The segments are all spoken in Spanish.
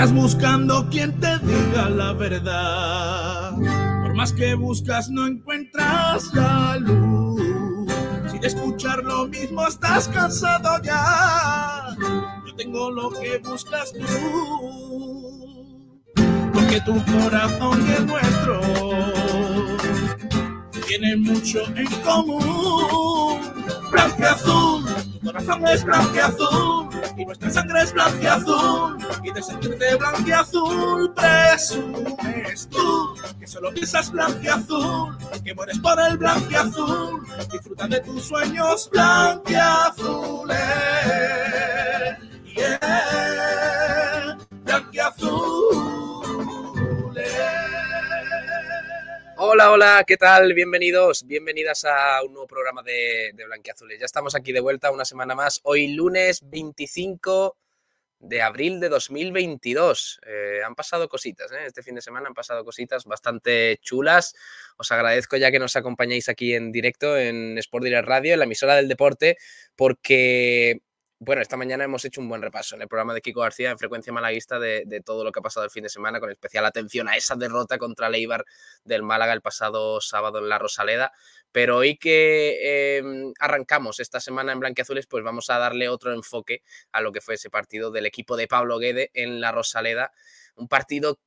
Estás buscando quien te diga la verdad. Por más que buscas, no encuentras la luz. Sin escuchar lo mismo, estás cansado ya. Yo tengo lo que buscas tú. Porque tu corazón y el nuestro tienen mucho en común. Blanco azul, tu corazón es blanco azul y nuestra sangre es blanqueazul y de sentirte blanqueazul presumes tú que solo piensas blanqueazul que mueres por el blanqueazul disfruta de tus sueños blanqueazules yeah Hola, hola, ¿qué tal? Bienvenidos, bienvenidas a un nuevo programa de, Blanquiazules. Ya estamos aquí de vuelta una semana más. Hoy lunes 25 de abril de 2022. Eh, han pasado cositas, ¿eh? este fin de semana han pasado cositas bastante chulas. Os agradezco ya que nos acompañéis aquí en directo en Sport Direct Radio, en la emisora del deporte, porque bueno, esta mañana hemos hecho un buen repaso en el programa de Kiko García en frecuencia malaguista de, todo lo que ha pasado el fin de semana, con especial atención a esa derrota contra Leibar del Málaga el pasado sábado en la Rosaleda. Pero hoy que em, arrancamos esta semana en Blanquiazules, pues vamos a darle otro enfoque a lo que fue ese partido del equipo de Pablo Guede en la Rosaleda. Un partido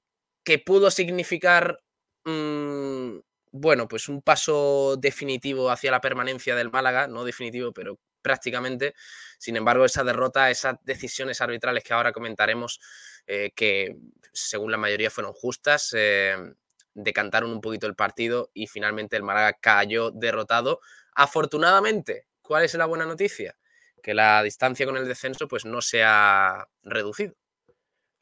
que pudo significar, mm, bueno, pues un paso definitivo hacia la permanencia del Málaga, no definitivo, pero prácticamente. Sin embargo, esa derrota, esas decisiones arbitrales que ahora comentaremos, eh, que según la mayoría fueron justas, eh, decantaron un poquito el partido y finalmente el Málaga cayó derrotado. Afortunadamente, ¿cuál es la buena noticia? Que la distancia con el descenso pues no se ha reducido.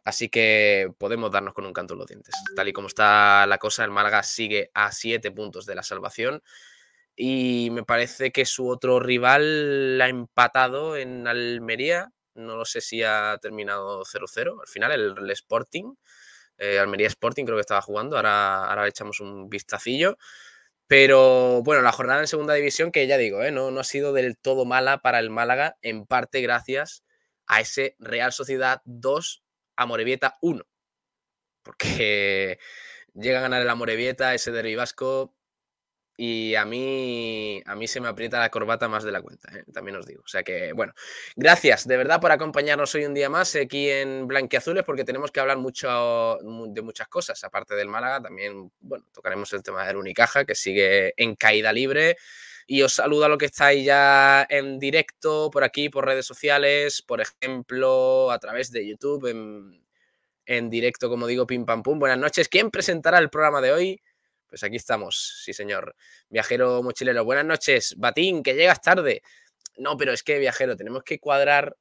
Así que podemos darnos con un canto en los dientes. Tal y como está la cosa, el Málaga sigue a siete puntos de la salvación y me parece que su otro rival la ha empatado en Almería. No lo sé si ha terminado 0-0. Al final, el, Sporting, eh, Almería Sporting creo que estaba jugando. Ahora, ahora echamos un vistacillo. Pero bueno, la jornada en segunda división, que ya digo, eh, no, no ha sido del todo mala para el Málaga, en parte gracias a ese Real Sociedad 2, Amorebieta 1. Porque llega a ganar el Amorebieta, ese derbi vasco, y a mí, a mí se me aprieta la corbata más de la cuenta, ¿eh? también os digo. O sea que, bueno, gracias de verdad por acompañarnos hoy un día más aquí en Blanquiazules, porque tenemos que hablar mucho de muchas cosas. Aparte del Málaga, también, bueno, tocaremos el tema del Unicaja, que sigue en caída libre. Y os saludo a los que estáis ya en directo por aquí, por redes sociales, por ejemplo, a través de YouTube, en, en directo, como digo, pim pam pum. Buenas noches. ¿Quién presentará el programa de hoy? Pues aquí estamos, sí señor. Viajero mochilero, buenas noches. Batín, que llegas tarde. No, pero es que, viajero, tenemos que cuadrar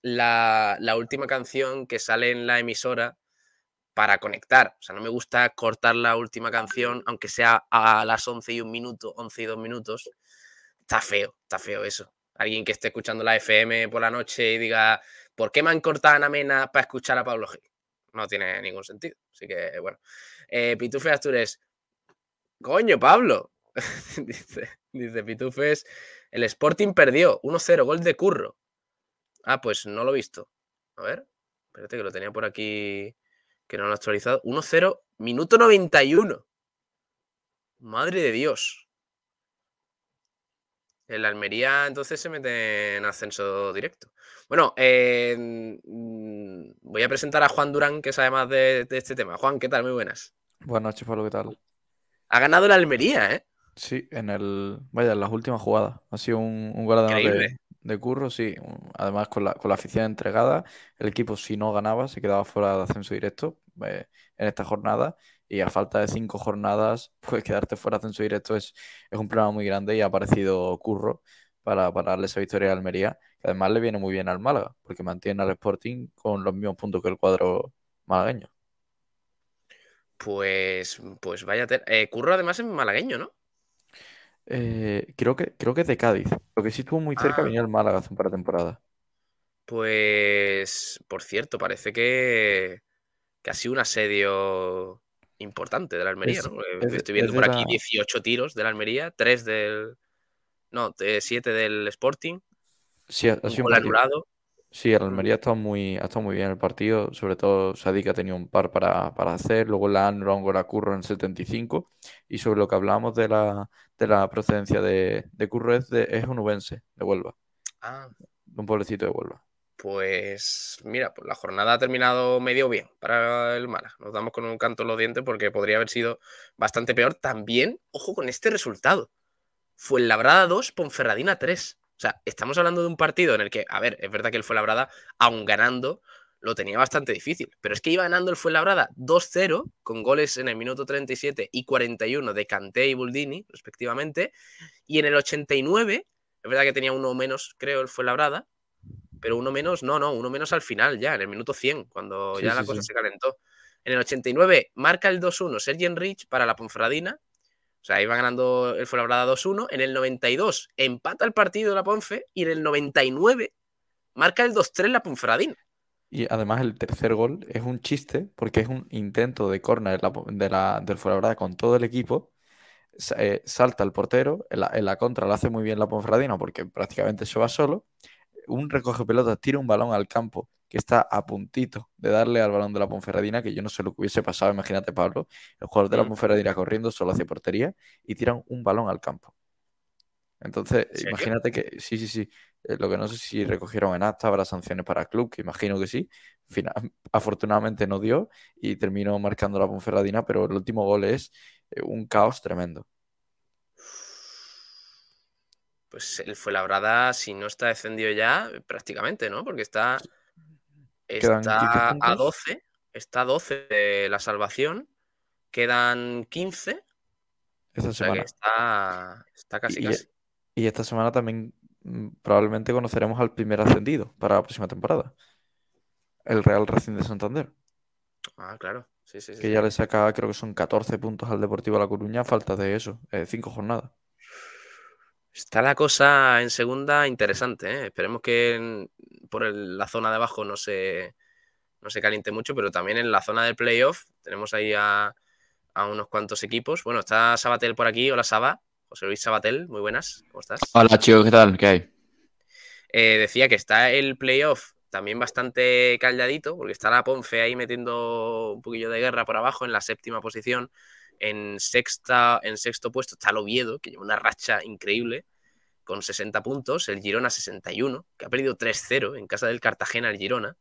la, última canción que sale en la emisora para conectar. O sea, no me gusta cortar la última canción, aunque sea a las 11 y un minuto, 11 y dos minutos. Está feo, está feo eso. Alguien que esté escuchando la FM por la noche y diga, ¿por qué me han cortado a Mena para escuchar a Pablo G? No tiene ningún sentido. Así que, bueno. Eh, Pitufe Astures, Coño, Pablo. dice, Pitufes. El Sporting perdió 1-0, gol de Curro. Ah, pues no lo he visto. A ver, espérate que lo tenía por aquí que no lo he actualizado. 1-0, minuto 91. Madre de Dios. El Almería entonces se mete en ascenso directo. Bueno, eh, mm, voy a presentar a Juan Durán, que sabe más de, de este tema. Juan, ¿qué tal? Muy buenas. Buenas noches, Pablo, ¿qué tal? Ha ganado la Almería, ¿eh? Sí, en el. Vaya, en las últimas jugadas. Ha sido un, un gol de, de, curro, sí. Además, con la, con la afición entregada, el equipo, si no ganaba, se quedaba fuera de ascenso directo eh, en esta jornada. Y a falta de cinco jornadas, pues quedarte fuera de ascenso directo es, es un problema muy grande y ha aparecido curro para, para darle esa victoria a Almería. Que además le viene muy bien al Málaga, porque mantiene al Sporting con los mismos puntos que el cuadro malagueño. Pues, pues vaya. Eh, Curro además es malagueño, ¿no? Eh, creo, que, creo que es de Cádiz. Lo que sí estuvo muy cerca ah. venía el Málaga hace un par de temporadas. Pues, por cierto, parece que, que ha sido un asedio importante de la Almería, ¿no? Estoy viendo por aquí 18 tiros de la Almería, 3 del. No, 7 del Sporting. Sí, ha, sido un anulado. Sí, el Almería ha estado muy, ha estado muy bien el partido, sobre todo Sadik ha tenido un par para, hacer, luego la un Curro en 75 y sobre lo que hablábamos de la, de la procedencia de, de Curro es, de, es unubense, de Huelva. Ah. Un pueblecito de Huelva. Pues mira, pues la jornada ha terminado medio bien para el Mala. Nos damos con un canto en los dientes porque podría haber sido bastante peor. También, ojo con este resultado. Fue el Labrada 2, Ponferradina 3. O sea, estamos hablando de un partido en el que, a ver, es verdad que el Fuenlabrada, aun ganando, lo tenía bastante difícil. Pero es que iba ganando el Fuenlabrada 2-0, con goles en el minuto 37 y 41 de Kanté y Buldini, respectivamente. Y en el 89, es verdad que tenía uno menos, creo, el Fuenlabrada, pero uno menos, no, no, uno menos al final, ya, en el minuto 100, cuando ya la cosa se calentó. En el 89 marca el 2-1 Sergi Enrich para la Ponferradina o sea, iba ganando el Fuenlabrada 2-1. En el 92 empata el partido la Ponfe y en el 99 marca el 2-3 la Ponferradina. Y además el tercer gol es un chiste porque es un intento de córner de la, del Fuenlabrada con todo el equipo. Eh, salta el portero, en la, la, contra lo hace muy bien la Ponferradina porque prácticamente se va solo. Un recoge pelotas, tira un balón al campo que está a puntito de darle al balón de la Ponferradina, que yo no sé lo que hubiese pasado, imagínate Pablo, el jugador de la mm. Ponferradina corriendo solo hacia portería y tiran un balón al campo. Entonces, imagínate que, sí, sí, sí, eh, lo que no sé si recogieron en acta, habrá sanciones para el club, que imagino que sí. Final, afortunadamente no dio y terminó marcando la Ponferradina, pero el último gol es eh, un caos tremendo. Pues él fue labrada, si no está descendido ya, prácticamente, ¿no? Porque está Está a 12, está a 12 de la salvación, quedan 15. Esta semana. está, casi, y, casi. Y esta semana también mm, probablemente conoceremos al primer ascendido para la próxima temporada. El Real Racing de Santander. Ah, claro. Sí, sí, que ya le saca, creo que son 14 puntos al Deportivo La Coruña, falta de eso, 5 eh, jornadas. Está la cosa en segunda interesante. ¿eh? Esperemos que por la zona de abajo no se, no se caliente mucho, pero también en la zona del playoff tenemos ahí a, unos cuantos equipos. Bueno, está Sabatel por aquí. Hola, Saba. José Luis Sabatel, muy buenas. ¿Cómo estás? Hola, chicos, ¿qué tal? ¿Qué hay? Eh, decía que está el playoff también bastante calladito, porque está la Ponfe ahí metiendo un poquillo de guerra por abajo en la séptima posición. En, sexta, en sexto puesto está el Oviedo, que lleva una racha increíble, con 60 puntos. El Girona 61, que ha perdido 3-0 en casa del Cartagena el Girona.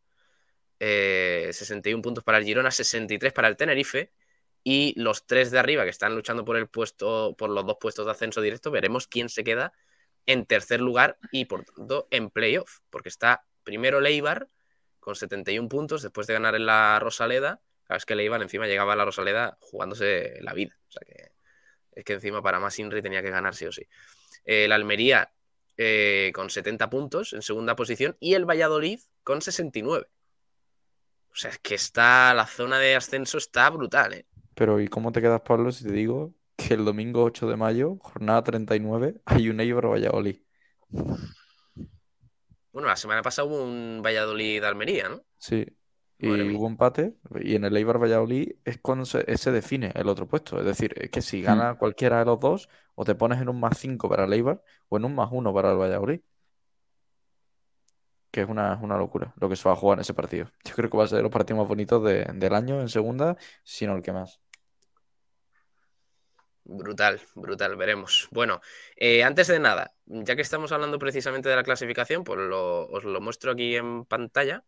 61 eh, puntos para el Girona, 63 para el Tenerife. Y los tres de arriba que están luchando por el puesto, por los dos puestos de ascenso directo, veremos quién se queda en tercer lugar y por tanto en playoff, porque está primero Leibar con 71 puntos después de ganar en la Rosaleda es que le iban encima llegaba a la Rosaleda jugándose la vida. O sea que es que encima para más Inri tenía que ganar sí o sí. el Almería eh, con 70 puntos en segunda posición y el Valladolid con 69. O sea, es que está la zona de ascenso está brutal, ¿eh? Pero ¿y cómo te quedas, Pablo, si te digo que el domingo 8 de mayo, jornada 39, hay un Eibar Valladolid? Bueno, la semana pasada hubo un Valladolid-Almería, ¿no? Sí, y hubo empate. Y en el Eibar Valladolid es cuando se, define el otro puesto. Es decir, es que si hmm. gana cualquiera de los dos, o te pones en un más 5 para el Eibar o en un más 1 para el Valladolid. Que es una, locura lo que se va a jugar en ese partido. Yo creo que va a ser de los partidos más bonitos del año en segunda, sino el que más. Brutal, brutal, veremos. Bueno, eh, antes de nada, ya que estamos hablando precisamente de la clasificación, pues os lo muestro aquí en pantalla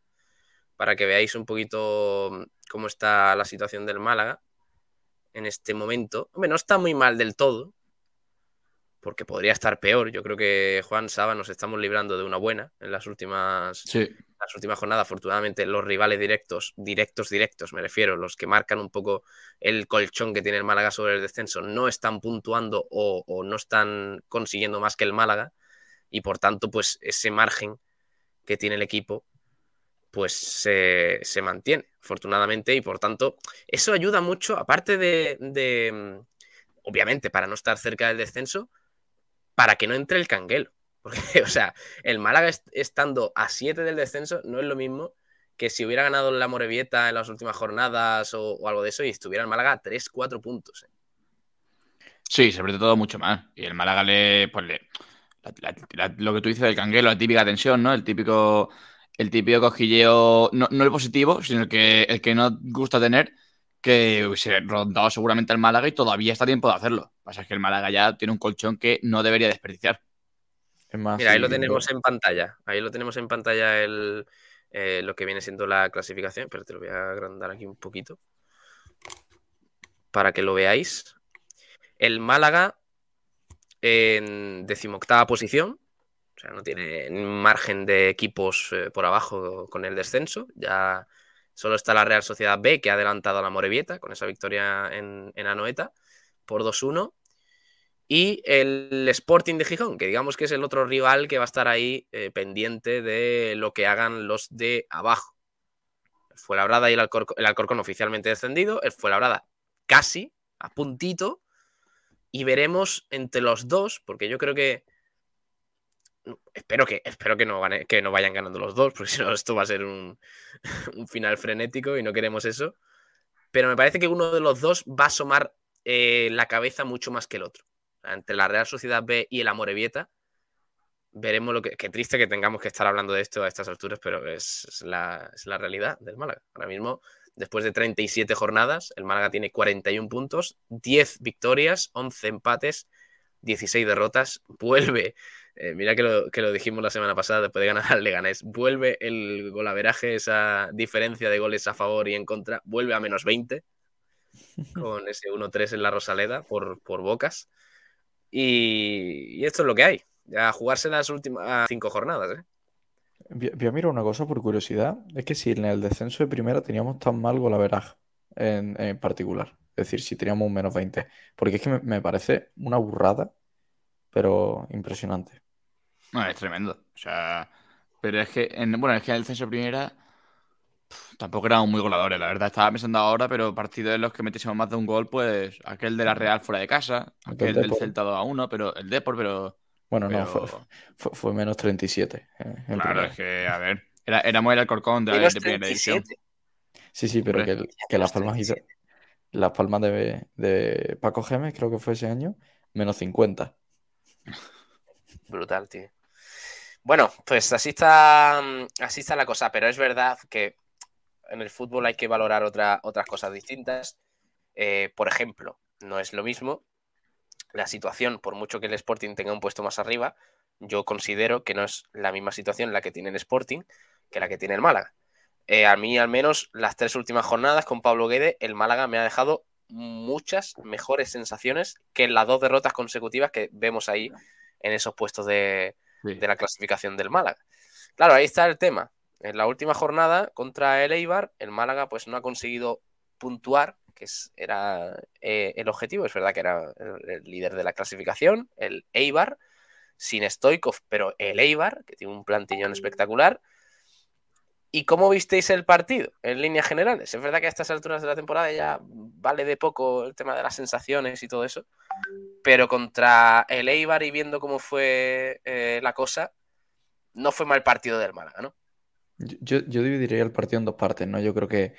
para que veáis un poquito mm, cómo está la situación del Málaga en este momento. Hombre, no está muy mal del todo, porque podría estar peor. Yo creo que Juan Saba nos estamos librando de una buena en las últimas, las últimas jornadas. Afortunadamente, los rivales directos, directos, directos, me refiero, los que marcan un poco el colchón que tiene el Málaga sobre el descenso, no están puntuando o, o no están consiguiendo más que el Málaga. Y por tanto, pues ese margen que tiene el equipo pues se, mantiene, afortunadamente, y por tanto, eso ayuda mucho, aparte de, mm, obviamente, para no estar cerca del descenso, para que no entre el canguelo. Porque, o sea, el Málaga estando a 7 del descenso no es lo mismo que si hubiera ganado la Morevieta en las últimas jornadas o, algo de eso y estuviera el Málaga a 3, 4 puntos. ¿eh? Sí, sobre todo mucho más. Y el Málaga le, pues lo que tú dices del canguelo, la típica tensión, ¿no? El típico el típico cosquilleo, no, el positivo, sino el que, el que no gusta tener, que hubiese rondado seguramente al Málaga y todavía está tiempo de hacerlo. Lo que pasa es que el Málaga ya tiene un colchón que no debería desperdiciar. Mira, ahí lo tenemos en pantalla. Ahí lo tenemos en pantalla el, eh, lo que viene siendo la clasificación. Pero te lo voy a agrandar aquí un poquito. Para que lo veáis. El Málaga en decimoctava posición. Sea, no tiene margen de equipos eh, por abajo con el descenso. Ya solo está la Real Sociedad B, que ha adelantado a la Morevieta con esa victoria en, Anoeta por 2-1. Y el Sporting de Gijón, que digamos que es el otro rival que va a estar ahí eh, pendiente de lo que hagan los de abajo. Fue Labrada y el, el Alcorcón oficialmente descendido. Fue Labrada casi, a puntito. Y veremos entre los dos, porque yo creo que. Espero que, espero que, no, que no vayan ganando los dos, porque si no, esto va a ser un, final frenético y no queremos eso. Pero me parece que uno de los dos va a asomar eh, la cabeza mucho más que el otro entre la Real Sociedad B y el Amorebieta, veremos lo que. Qué triste que tengamos que estar hablando de esto a estas alturas, pero es, la, realidad del Málaga. Ahora mismo, después de 37 jornadas, el Málaga tiene 41 puntos, 10 victorias, 11 empates, 16 derrotas. Vuelve. Eh, mira que lo, que lo dijimos la semana pasada después de ganar al Leganés. Vuelve el golaveraje, esa diferencia de goles a favor y en contra, vuelve a menos 20 con ese 1-3 en la Rosaleda por, por bocas. Y, esto es lo que hay. A jugarse las últimas cinco jornadas. ¿eh? Voy a mirar una cosa por curiosidad. Es que si en el descenso de primera teníamos tan mal golaveraje en, en particular. Es decir, si teníamos un menos 20. Porque es que me, parece una burrada, pero impresionante. No, es tremendo. O sea, pero es que, en, bueno, es que en el descenso de primera Tampoco eran muy goladores, la verdad. Estaba pensando ahora, pero partidos en los que metiésemos más de un gol, pues aquel de la Real fuera de casa, aquel del Celta 2 a 1, pero el Depor, pero. Bueno, no, fue, menos 37. Eh, claro, es que, a ver, era, éramos el Alcorcón de, de primera edición. Sí, sí, pero que, Las Palmas hizo. Las Palmas de, de Paco Gemes, creo que fue ese año, menos 50. Brutal, tío. Bueno, pues así está, así está la cosa, pero es verdad que en el fútbol hay que valorar otras cosas distintas. Eh, por ejemplo, no es lo mismo la situación, por mucho que el Sporting tenga un puesto más arriba, yo considero que no es la misma situación la que tiene el Sporting que la que tiene el Málaga. Eh, a mí, al menos, las tres últimas jornadas con Pablo Guede, el Málaga me ha dejado muchas mejores sensaciones que las dos derrotas consecutivas que vemos ahí en esos puestos de, de la clasificación del Málaga. Claro, ahí está el tema. En la última jornada contra el Eibar, el Málaga pues no ha conseguido puntuar, que era eh, el objetivo. Es verdad que era el, líder de la clasificación, el Eibar, sin Stoikov, pero el Eibar, que tiene un plantillón espectacular. ¿Y cómo visteis el partido en líneas generales? Es verdad que a estas alturas de la temporada ya vale de poco el tema de las sensaciones y todo eso, pero contra el Eibar y viendo cómo fue eh, la cosa, no fue mal partido del Málaga, ¿no? Yo, dividiría el partido en dos partes, ¿no? Yo creo que,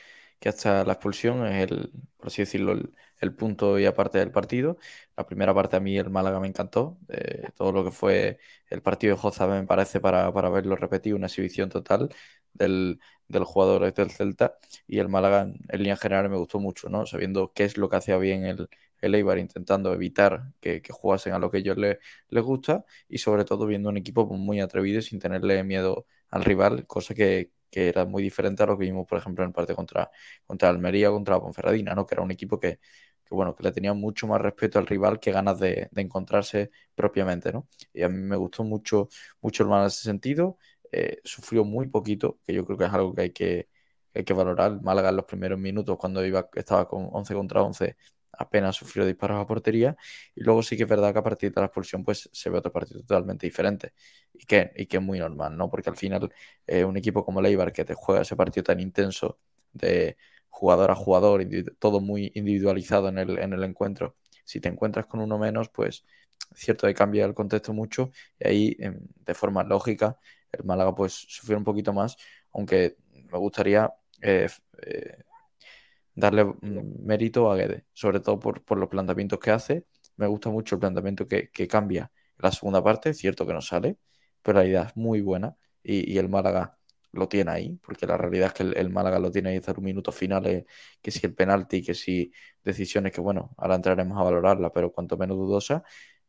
hasta la expulsión es el, por así decirlo, el, punto y aparte del partido. La primera parte a mí el Málaga me encantó. Eh, todo lo que fue el partido de Joza me parece para, verlo repetido, una exhibición total del, del jugador del Celta. Y el Málaga en, línea general me gustó mucho, ¿no? Sabiendo qué es lo que hacía bien el, el Eibar intentando evitar que, jugasen a lo que ellos les, les gusta y sobre todo viendo un equipo muy atrevido sin tenerle miedo al rival, cosa que, era muy diferente a lo que vimos, por ejemplo, en el partido contra, contra Almería contra Ponferradina, ¿no? que era un equipo que, bueno, que le tenía mucho más respeto al rival que ganas de, encontrarse propiamente, ¿no? Y a mí me gustó mucho, mucho el mal en ese sentido. Eh, sufrió muy poquito, que yo creo que es algo que hay que, hay que valorar. Málaga en los primeros minutos, cuando iba, estaba con 11 contra 11, apenas sufrió disparos a portería. Y luego sí que es verdad que a partir de la expulsión pues se ve otro partido totalmente diferente. Y que, y que es muy normal, ¿no? Porque al final eh, un equipo como el que te juega ese partido tan intenso de jugador a jugador y todo muy individualizado en el, en el encuentro, si te encuentras con uno menos, pues cierto que cambia el contexto mucho y ahí em, de forma lógica el Málaga pues sufrió un poquito más, aunque me gustaría eh, eh, darle mérito a Guede, sobre todo por, los planteamientos que hace. Me gusta mucho el planteamiento que, cambia en la segunda parte, cierto que no sale, pero la idea es muy buena y, el Málaga lo tiene ahí, porque la realidad es que el, Málaga lo tiene ahí hasta los minutos finales, que si el penalti, que si decisiones que, bueno, ahora entraremos a valorarla, pero cuanto menos dudosa.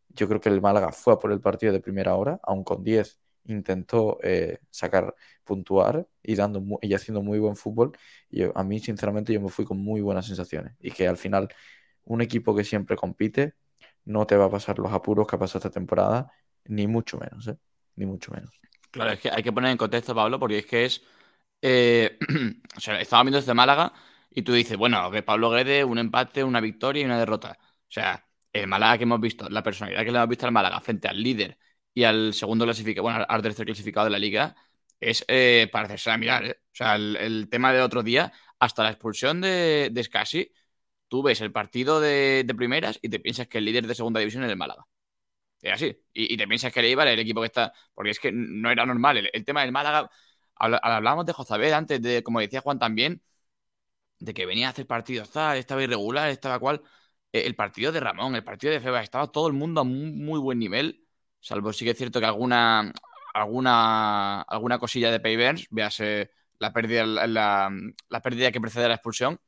Yo creo que el Málaga fue a por el partido de primera hora, aún con 10 intentó eh, sacar, puntuar y, dando y haciendo muy buen fútbol. Y a mí, sinceramente, yo me fui con muy buenas sensaciones. Y que al final, un equipo que siempre compite no te va a pasar los apuros que ha pasado esta temporada, ni mucho menos, ¿eh? Ni mucho menos. Claro, es que hay que poner en contexto, Pablo, porque es que es. Eh, o sea, estaba viendo desde Málaga y tú dices, bueno, que Pablo Guede, un empate, una victoria y una derrota. O sea, el Málaga que hemos visto, la personalidad que le hemos visto al Málaga frente al líder y al segundo clasificado, bueno, al tercer clasificado de la liga, es eh, para hacerse a mirar. ¿eh? O sea, el, tema del otro día, hasta la expulsión de, de Scassi, tú ves el partido de, primeras y te piensas que el líder de segunda división es el Málaga. Es así. Y, te piensas que el Eibar es el equipo que está. Porque es que no era normal. El, tema del Málaga. Hablábamos de Jozabed antes, de, como decía Juan también, de que venía a hacer partidos tal, estaba irregular, estaba cual. Eh, el partido de Ramón, el partido de Feba, estaba todo el mundo a muy, buen nivel Salvo sí que es cierto que alguna, alguna, alguna cosilla de Payverns, véase la pérdida, la, pérdida que precede a la expulsión.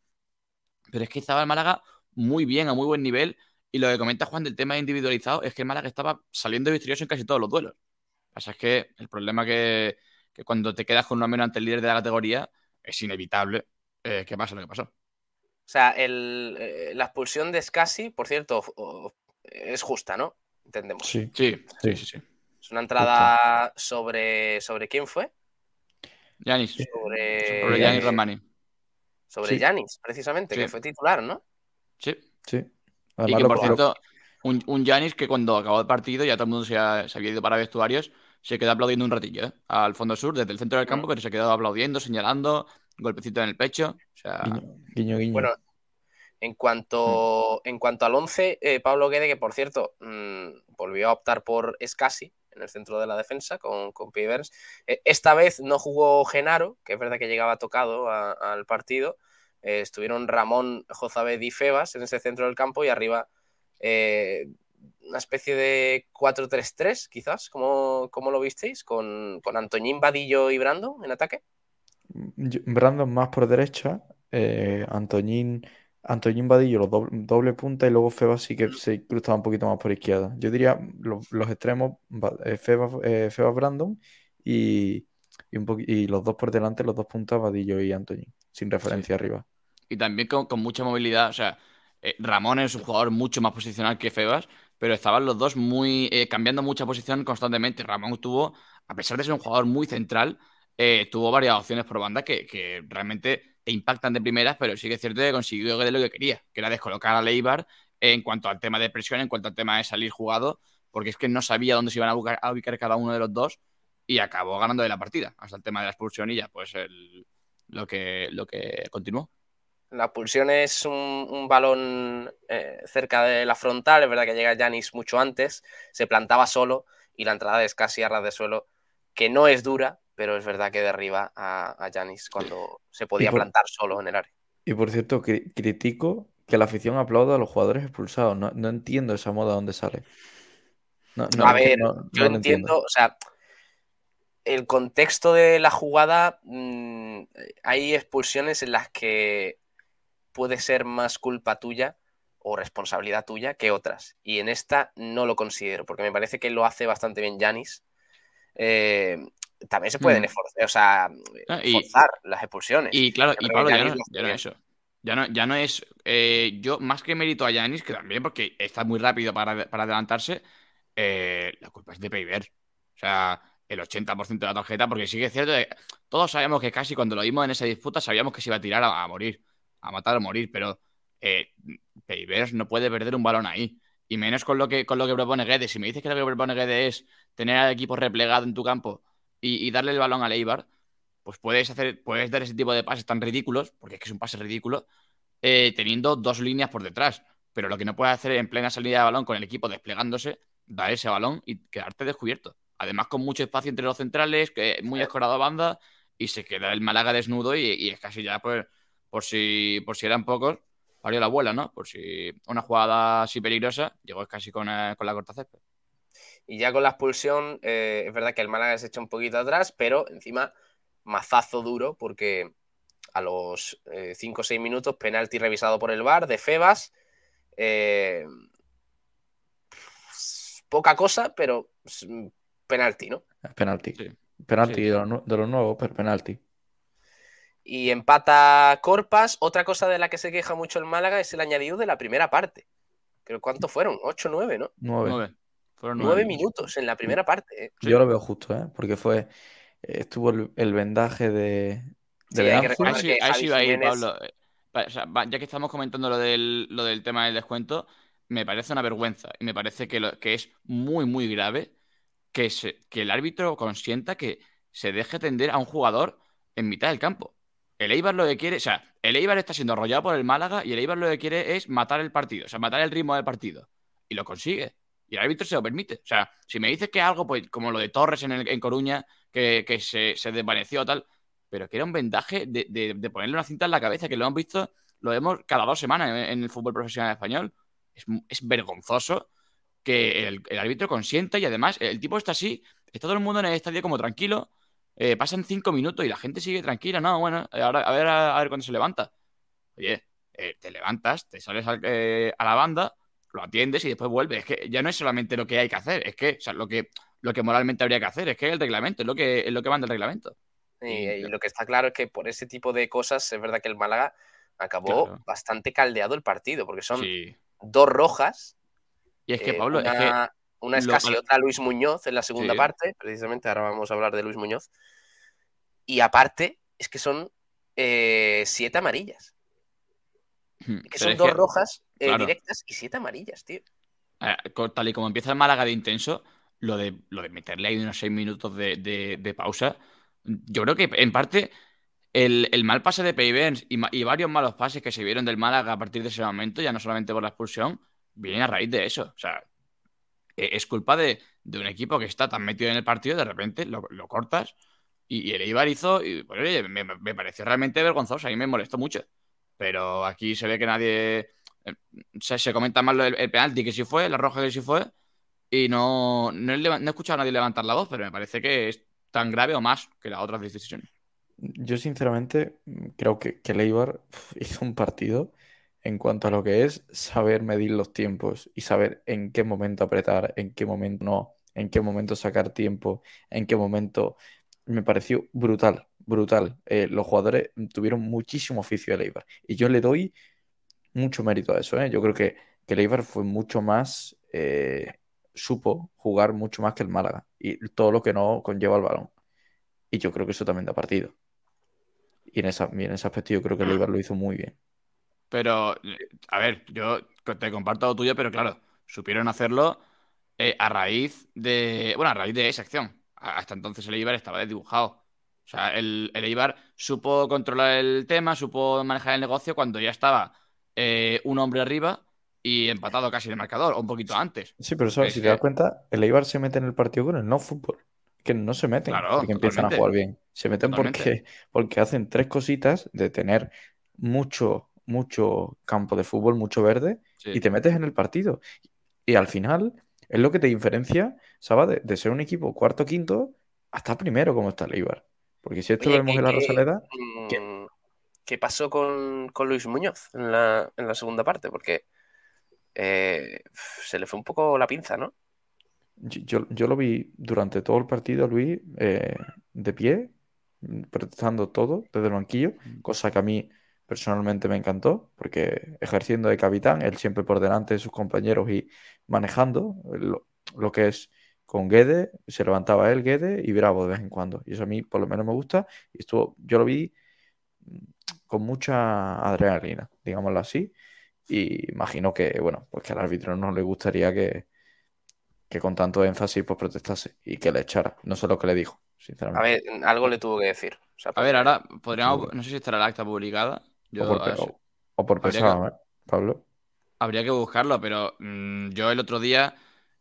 Pero es que estaba el Málaga muy bien, a muy buen nivel. Y lo que comenta Juan del tema individualizado es que el Málaga estaba saliendo victorioso en casi todos los duelos. Pasa es que el problema que, que cuando te quedas con uno menos ante el líder de la categoría es inevitable eh, que pase lo que pasó. O sea, el, eh, la expulsión de Scassi, por cierto, es justa, ¿no? entendemos. Sí, sí, sí, sí. Es una entrada sobre. ¿Sobre quién fue? Yanis. Sobre, sobre Yanis Romani. Sobre Yanis, precisamente, que fue titular, ¿no? Sí. Sí. Y que, por cierto, un Yanis que cuando acabó el partido, ya todo el mundo se, había ido para vestuarios, se quedó aplaudiendo un ratillo, ¿eh? Al fondo sur, desde el centro del campo, mm. pero se quedó aplaudiendo, señalando, golpecito en el pecho. O sea... Guiño, guiño. Bueno, en cuanto, en cuanto al 11, eh, Pablo Guede, que por cierto mm, volvió a optar por Escasi en el centro de la defensa con, con eh, esta vez no jugó Genaro, que es verdad que llegaba tocado al partido. Eh, estuvieron Ramón, Jozabed y Febas en ese centro del campo y arriba una especie de 4-3-3, quizás. ¿Cómo, lo visteis? Con, con Antoñín, Vadillo y Brandon en ataque. Brandon más por derecha, Antoñín Antoñín Vadillo, los doble, punta y luego Febas sí que se cruzaba un poquito más por izquierda. Yo diría los, extremos, eh, Febas, eh, Brandon y, y, los dos por delante, los dos puntas, Vadillo y Antoñín, sin referencia arriba. Y también con, mucha movilidad, o sea, eh, Ramón es un jugador mucho más posicional que Febas, pero estaban los dos muy cambiando mucha posición constantemente. Ramón tuvo, a pesar de ser un jugador muy central, tuvo varias opciones por banda que, realmente impactan de primeras, pero sí que es cierto que consiguió lo que quería, que era descolocar a Leibar en cuanto al tema de presión, en cuanto al tema de salir jugado, porque es que no sabía dónde se iban a ubicar, cada uno de los dos y acabó ganando de la partida, hasta el tema de la expulsión y ya, pues lo, que, lo que continuó. La expulsión es un, balón eh, cerca de la frontal, es verdad que llega Janis mucho antes, se plantaba solo y la entrada es casi a ras de suelo, que no es dura, pero es verdad que derriba a Janis cuando se podía plantar solo en el área. Y por cierto, critico que la afición aplauda a los jugadores expulsados. No, entiendo esa moda donde sale. a ver, yo entiendo, o sea, el contexto de la jugada, mm, hay expulsiones en las que puede ser más culpa tuya o responsabilidad tuya que otras. Y en esta no lo considero, porque me parece que lo hace bastante bien Janis. Eh, también se pueden mm. esforzar, o sea, ah, forzar las expulsiones. Y claro, y Pablo, ya no, es eso. Ya no, ya no es. Eh, yo, más que mérito a Yanis, que también porque está muy rápido para, adelantarse, eh, la culpa es de Payver. O sea, el 80% de la tarjeta, porque sí que es cierto que todos sabíamos que casi cuando lo vimos en esa disputa sabíamos que se iba a tirar a, morir, a matar o morir, pero eh, no puede perder un balón ahí. Y menos con lo que, con lo que propone Guedes. Si me dices que lo que propone Guedes es tener al equipo replegado en tu campo y, darle el balón a Leibar, pues puedes hacer, puedes dar ese tipo de pases tan ridículos, porque es que es un pase ridículo, eh, teniendo dos líneas por detrás. Pero lo que no puedes hacer en plena salida de balón con el equipo desplegándose, dar ese balón y quedarte descubierto. Además, con mucho espacio entre los centrales, que muy escorado a banda, y se queda el Málaga desnudo y, es casi ya, pues, por si, por si eran pocos, valió la abuela, ¿no? Por si una jugada así peligrosa, llegó casi con, eh, con la corta césped. Y ya con la expulsión, eh, es verdad que el Málaga se echa un poquito atrás, pero encima mazazo duro porque a los 5 o 6 minutos, penalti revisado por el VAR de Febas. Eh, poca cosa, pero penalti, ¿no? Penalti. Penalti De, los nuevos, pero penalti. Y empata Corpas. Otra cosa de la que se queja mucho el Málaga es el añadido de la primera parte. Pero ¿cuánto fueron? ¿8 9, no? 9. Fueron 9 minutos en la primera parte. ¿eh? Yo lo veo justo, ¿eh? Porque fue. Eh, estuvo el, vendaje de. de ahí, va a ir, Pablo. Eh, ya que estamos comentando lo del, lo del tema del descuento, me parece una vergüenza y me parece que, lo, que es muy, muy grave que, se, que el árbitro consienta que se deje tender a un jugador en mitad del campo. El Eibar lo que quiere, o sea, el Eibar está siendo arrollado por el Málaga y el Eibar lo que quiere es matar el partido, o sea, matar el ritmo del partido. Y lo consigue. Y el árbitro se lo permite. O sea, si me dices que algo, pues como lo de Torres en, el, Coruña, que, se, se, desvaneció tal, pero que era un vendaje de, ponerle una cinta en la cabeza, que lo hemos visto, lo vemos cada dos semanas en el fútbol profesional español es, vergonzoso que el, árbitro consienta y además el tipo está así, está todo el mundo en el estadio como tranquilo, eh, pasan cinco minutos y la gente sigue tranquila, no, bueno, ahora a ver a, ver cuándo se levanta. Oye, eh, te levantas, te sales eh, a, la banda, lo atiendes y después vuelves. Es que ya no es solamente lo que hay que hacer, es que, lo que, lo que moralmente habría que hacer, es que el reglamento, es lo que, es lo que manda el reglamento. Y, lo que está claro es que por ese tipo de cosas es verdad que el Málaga acabó bastante caldeado el partido, porque son dos rojas. Y es que, eh, Pablo, una, es, casi otra Luis Muñoz en la segunda parte, precisamente ahora vamos a hablar de Luis Muñoz. Y aparte, es que son eh, siete amarillas. Hmm, que son dos rojas eh, directas y siete amarillas, tío. tal y como empieza el Málaga de intenso, lo de, lo de meterle ahí unos seis minutos de, pausa, yo creo que en parte el, mal pase de Payvens y, y, varios malos pases que se vieron del Málaga a partir de ese momento, ya no solamente por la expulsión, vienen a raíz de eso. O sea, e, es culpa de, un equipo que está tan metido en el partido, de repente lo, cortas y, el Eibar hizo, y, oye, me, pareció realmente vergonzoso, a mí me molestó mucho. Pero aquí se ve que nadie. Eh, se, comenta más el, el, penalti que sí fue, la roja que sí fue, y no, no he escuchado a nadie levantar la voz, pero me parece que es tan grave o más que las otras decisiones. Yo sinceramente creo que, que Leibar hizo un partido en cuanto a lo que es saber medir los tiempos y saber en qué momento apretar, en qué momento no, en qué momento sacar tiempo, en qué momento... Me pareció brutal, brutal. Eh, los jugadores tuvieron muchísimo oficio de Leibar y yo le doy mucho mérito a eso. ¿eh? Yo creo que, que Leibar fue mucho más, eh, supo jugar mucho más que el Málaga y todo lo que no conlleva el balón. Y yo creo que eso también da partido. Y en, esa, en ese aspecto yo creo que el Eibar lo hizo muy bien. Pero, a ver, yo te comparto lo tuyo, pero claro, supieron hacerlo eh, a raíz de. Bueno, a raíz de esa acción. Hasta entonces el Eibar estaba desdibujado. O sea, el, el Eibar supo controlar el tema, supo manejar el negocio cuando ya estaba eh, un hombre arriba y empatado casi el marcador, o un poquito antes. Sí, pero eso, si te das cuenta, el Eibar se mete en el partido con el no fútbol que no se meten porque empiezan a jugar bien. Se meten porque, porque hacen tres cositas de tener mucho, mucho campo de fútbol, mucho verde, y te metes en el partido. Y al final es lo que te diferencia, ¿sabes? De, ser un equipo cuarto quinto hasta primero, como está el. Porque si esto lo vemos en la Rosaleda. Mm, ¿Qué, pasó con, Luis Muñoz en la, en la segunda parte? Porque eh, se le fue un poco la pinza, ¿no? Yo, lo vi durante todo el partido, Luis, eh, de pie, protestando todo desde el banquillo, mm. cosa que a mí personalmente me encantó, porque ejerciendo de capitán, él siempre por delante de sus compañeros y manejando lo, que es con Guede, se levantaba él, Guede y Bravo de vez en cuando. Y eso a mí por lo menos me gusta. Y estuvo, yo lo vi con mucha adrenalina, digámoslo así. Y imagino que, bueno, pues que al árbitro no le gustaría que, que con tanto énfasis pues protestase y que le echara. No sé lo que le dijo, sinceramente. A ver, algo le tuvo que decir. a ver, ahora podríamos, no sé si estará el acta publicada. O por, pesado, ¿eh? Pablo. Habría que buscarlo, pero mm, yo el otro día,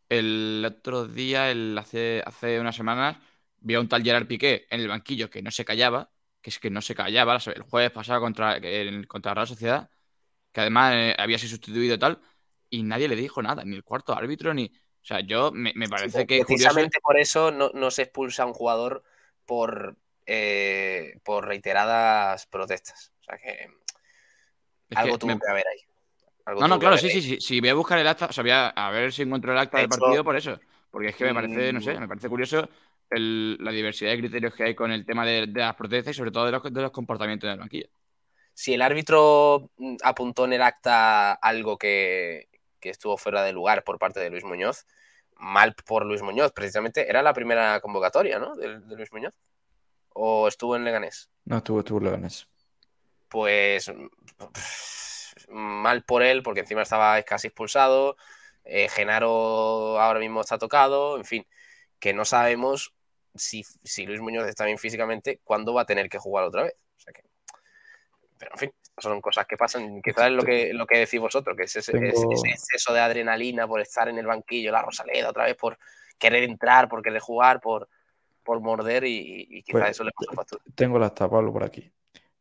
el otro día, el, hace, hace unas semanas, vi a un tal Gerard Piqué en el banquillo que no se callaba, que es que no se callaba, el jueves pasado contra, contra la Real Sociedad, que además eh, había sido sustituido y tal, y nadie le dijo nada, ni el cuarto árbitro, ni o sea, yo me, parece que. Precisamente por eso no, se expulsa a un jugador por eh, por reiteradas protestas. O sea que algo tuvo que haber ahí. no, no, claro, sí, sí, sí. Si voy a buscar el acta, o sea, voy a, ver si encuentro el acta del partido por eso. Porque es que me parece, no sé, mm. me parece curioso la diversidad de criterios que hay con el tema de, las protestas y sobre todo de los, de los comportamientos en el banquillo. Si el árbitro mm, apuntó en el acta algo que, que estuvo fuera de lugar por parte de Luis Muñoz, mal por Luis Muñoz, precisamente era la primera convocatoria, ¿no? De, Luis Muñoz. ¿O estuvo en Leganés? No, estuvo, estuvo en Leganés. Pues mal por él, porque encima estaba casi expulsado. Eh, Genaro ahora mismo está tocado, en fin, que no sabemos si, si, Luis Muñoz está bien físicamente, cuándo va a tener que jugar otra vez. O sea que, pero en fin, son cosas que pasan, quizás es lo que, lo que decís vosotros, que es ese, exceso de adrenalina por estar en el banquillo, la Rosaleda otra vez, por querer entrar, por querer jugar, por, por morder y, quizás pues, eso le pasa factura. Tengo las Pablo, por aquí.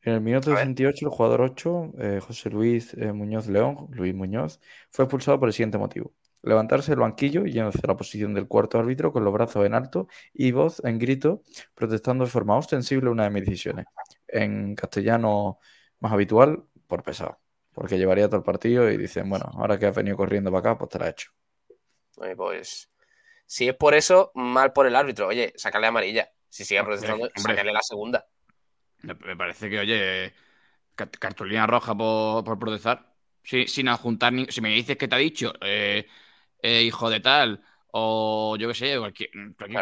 En el minuto 68, el jugador 8, eh, José Luis eh, Muñoz León, Luis Muñoz, fue expulsado por el siguiente motivo. Levantarse del banquillo y hacia la posición del cuarto árbitro con los brazos en alto y voz en grito, protestando de forma ostensible una de mis decisiones. En castellano más habitual por pesado. Porque llevaría todo el partido y dicen, bueno, ahora que has venido corriendo para acá, pues te la he hecho. pues si es por eso, mal por el árbitro. Oye, sácale amarilla. Si sigue protestando, sácale la segunda. Me parece que, oye, cartulina roja por, protestar. sin adjuntar ni. Si me dices que te ha dicho, eh, eh, hijo de tal, o yo qué sé, cualquier,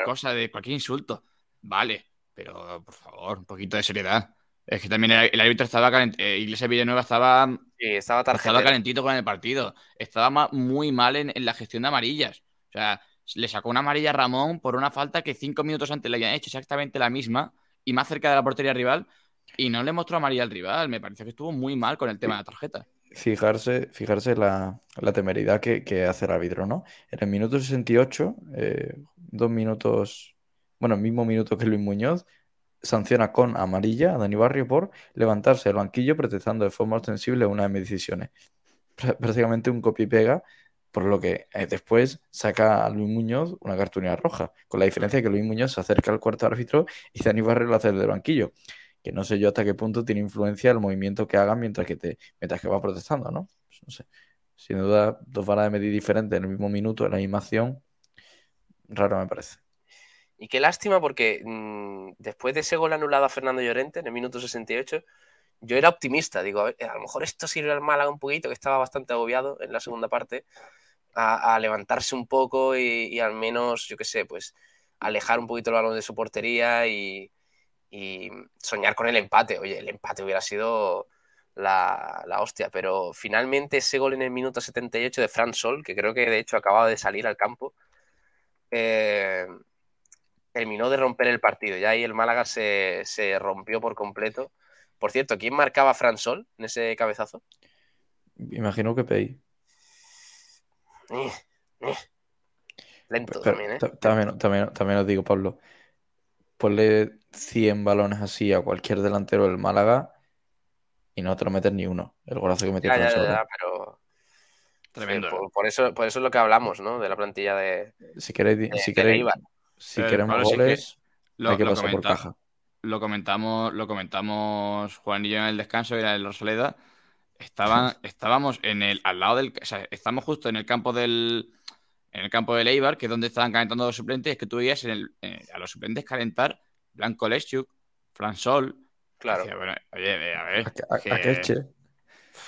cosa, de cualquier insulto. Vale, pero por favor, un poquito de seriedad. Es que también el, árbitro estaba calentito. Eh, Iglesia Villanueva estaba, sí, estaba, estaba, calentito con el partido. Estaba muy mal en, la gestión de amarillas. O sea, le sacó una amarilla a Ramón por una falta que cinco minutos antes le habían hecho exactamente la misma y más cerca de la portería rival y no le mostró amarilla al rival. Me parece que estuvo muy mal con el tema de la tarjeta. Fijarse, fijarse la, temeridad que, hace el árbitro, ¿no? En el minuto 68, eh, dos minutos, bueno, el mismo minuto que Luis Muñoz, sanciona con amarilla a Dani Barrio por levantarse del banquillo protestando de forma ostensible una de mis decisiones. Prácticamente un copia y pega, por lo que eh, después saca a Luis Muñoz una cartulina roja, con la diferencia de que Luis Muñoz se acerca al cuarto árbitro y Dani Barrio lo hace del banquillo. Que no sé yo hasta qué punto tiene influencia el movimiento que haga mientras que, te, mientras que va protestando, ¿no? Pues no sé. Sin duda, dos varas de medir diferentes en el mismo minuto, en la misma acción, raro me parece. Y qué lástima porque mm, después de ese gol anulado a Fernando Llorente en el minuto 68, yo era optimista. Digo, a, lo mejor esto sirve al Málaga un poquito, que estaba bastante agobiado en la segunda parte, a, levantarse un poco y, al menos, yo qué sé, pues alejar un poquito el balón de su portería y, soñar con el empate. Oye, el empate hubiera sido la, hostia, pero finalmente ese gol en el minuto 78 de Fran Sol, que creo que de hecho acababa de salir al campo, eh, terminó de romper el partido. Ya ahí el Málaga se, rompió por completo. Por cierto, ¿quién marcaba a Sol en ese cabezazo? Imagino que Pei. Eh, eh. Lento también, ¿eh? También, también, os digo, Pablo. Ponle 100 balones así a cualquier delantero del Málaga y no te lo metes ni uno. El golazo que metió ya, ya, pero... Tremendo. por, eso, por eso es lo que hablamos, ¿no? De la plantilla de. Si queréis, si queréis, si queremos goles, lo, hay que pasar por caja. Lo comentamos, lo comentamos Juan y yo en el descanso, era el Rosaleda. Estaban, estábamos en el, al lado del. O sea, estamos justo en el campo del. En el campo del Eibar, que es donde estaban calentando los suplentes, es que tú veías en el, a los suplentes calentar Blanco Leschuk, Fran Sol. Claro. oye, a ver. A, que,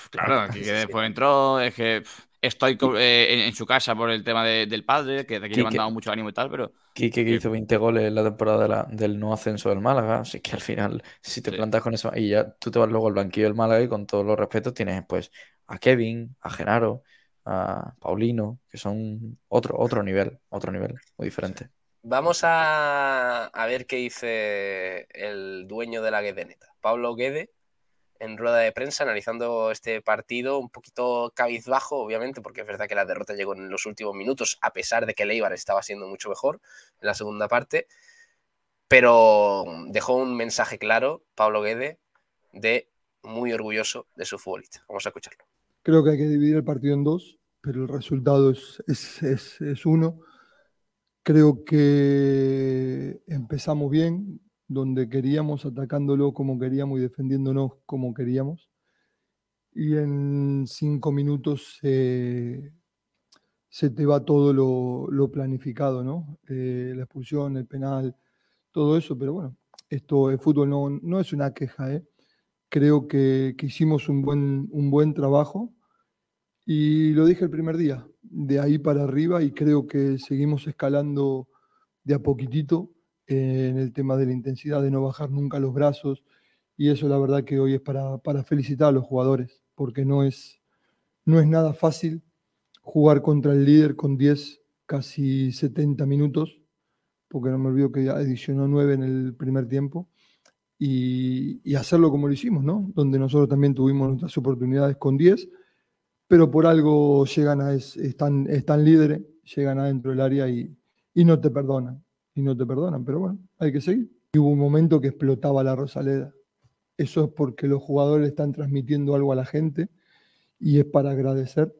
Claro, aquí que después entró, es que estoy eh, en, su casa por el tema del padre, que de aquí le han dado mucho ánimo y tal, pero. Quique que hizo 20 goles en la temporada del no ascenso del Málaga, así que al final, si te plantas con eso, y ya tú te vas luego al banquillo del Málaga y con todos los respetos tienes pues a Kevin, a Genaro, a Paulino, que son otro, otro nivel, otro nivel, muy diferente. Vamos a, a ver qué dice el dueño de la Guedeneta, Pablo Guede, en rueda de prensa analizando este partido un poquito cabizbajo, obviamente, porque es verdad que la derrota llegó en los últimos minutos, a pesar de que Leibar estaba siendo mucho mejor en la segunda parte, pero dejó un mensaje claro, Pablo Guede, de muy orgulloso de su futbolista. Vamos a escucharlo. Creo que hay que dividir el partido en dos, pero el resultado es, es, es uno. Creo que empezamos bien, donde queríamos, atacándolo como queríamos y defendiéndonos como queríamos. Y en cinco minutos se te va todo lo, planificado, ¿no? Eh, la expulsión, el penal, todo eso, pero bueno, esto el fútbol no, no es una queja, ¿eh? Creo que, que, hicimos un buen, un buen trabajo y lo dije el primer día, de ahí para arriba y creo que seguimos escalando de a poquitito en el tema de la intensidad, de no bajar nunca los brazos y eso la verdad que hoy es para, para felicitar a los jugadores, porque no es, no es nada fácil jugar contra el líder con 10, casi 70 minutos, porque no me olvido que adicionó 9 en el primer tiempo, y, hacerlo como lo hicimos, ¿no? Donde nosotros también tuvimos nuestras oportunidades con 10 pero por algo llegan a, es, están, están líderes, llegan adentro del área y, y no te perdonan, y no te perdonan, pero bueno, hay que seguir. Y hubo un momento que explotaba la Rosaleda. Eso es porque los jugadores están transmitiendo algo a la gente y es para agradecer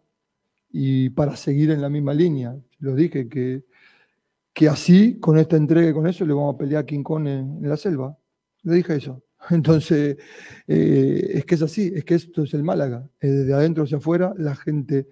y para seguir en la misma línea. Lo dije, que, que así, con esta entrega y con eso, le vamos a pelear a King Kong en, la selva. Le dije eso. Entonces, eh, es que es así, es que esto es el Málaga. Desde adentro hacia afuera, la gente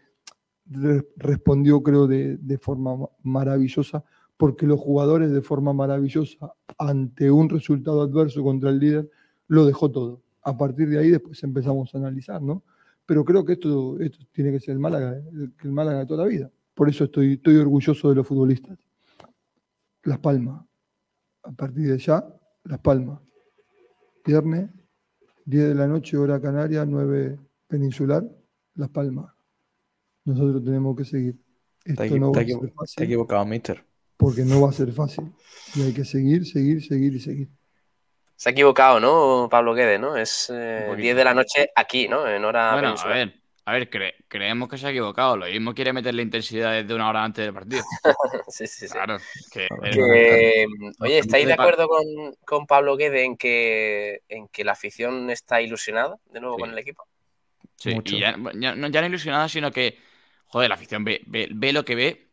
respondió, creo, de, forma maravillosa, porque los jugadores de forma maravillosa, ante un resultado adverso contra el líder, lo dejó todo. A partir de ahí después empezamos a analizar, ¿no? Pero creo que esto, esto tiene que ser el Málaga, el, el Málaga de toda la vida. Por eso estoy, estoy orgulloso de los futbolistas. Las Palmas. A partir de ya, Las Palmas viernes, 10 de la noche, hora canaria, 9 peninsular, Las Palmas. Nosotros tenemos que seguir. Esto no va a ser fácil. equivocado, mister. Porque no va a ser fácil. Y hay que seguir, seguir, seguir y seguir. Se ha equivocado, ¿no, Pablo Guede, ¿no? Es 10 eh, de la noche aquí, ¿no? En hora bueno, a ver, a ver, creemos que se ha equivocado. Lo mismo quiere meter la intensidad desde una hora antes del partido. sí, sí, sí. Claro. oye, ¿estáis de acuerdo con, Pablo Guede en que, en que la afición está ilusionada de nuevo con el equipo? Sí, y ya, no ilusionada, sino que, joder, la afición ve, ve, lo que ve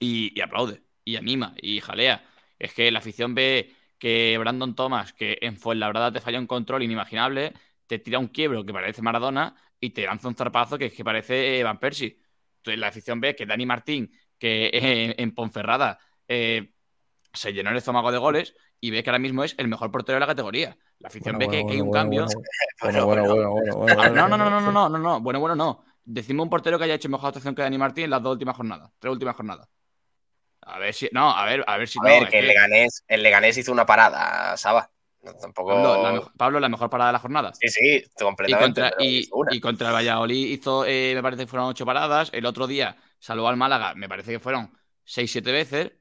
y, y, aplaude, y anima, y jalea. Es que la afición ve que Brandon Thomas, que en Fuenlabrada te falla un control inimaginable, te tira un quiebro que parece Maradona y te lanza un zarpazo que, que parece Van Persie. Entonces la afición ve que Dani Martín, que en Ponferrada eh, se llenó el estómago de goles y ve que ahora mismo es el mejor portero de la categoría. La afición ve que, hay un cambio. Bueno, bueno, bueno, No, no, no, no, no, no, no, no. Bueno, bueno, no. Decimos un portero que haya hecho mejor actuación que Dani Martín en las dos últimas jornadas, tres últimas jornadas. A ver si. No, a ver, a ver si. A ver, que, el, Leganés, el Leganés hizo una parada, Saba tampoco... Pablo la, mejor parada de la jornada. Sí, sí, completamente. Y contra, el Valladolid hizo, eh, me parece que fueron ocho paradas. El otro día salvó al Málaga, me parece que fueron seis, siete veces.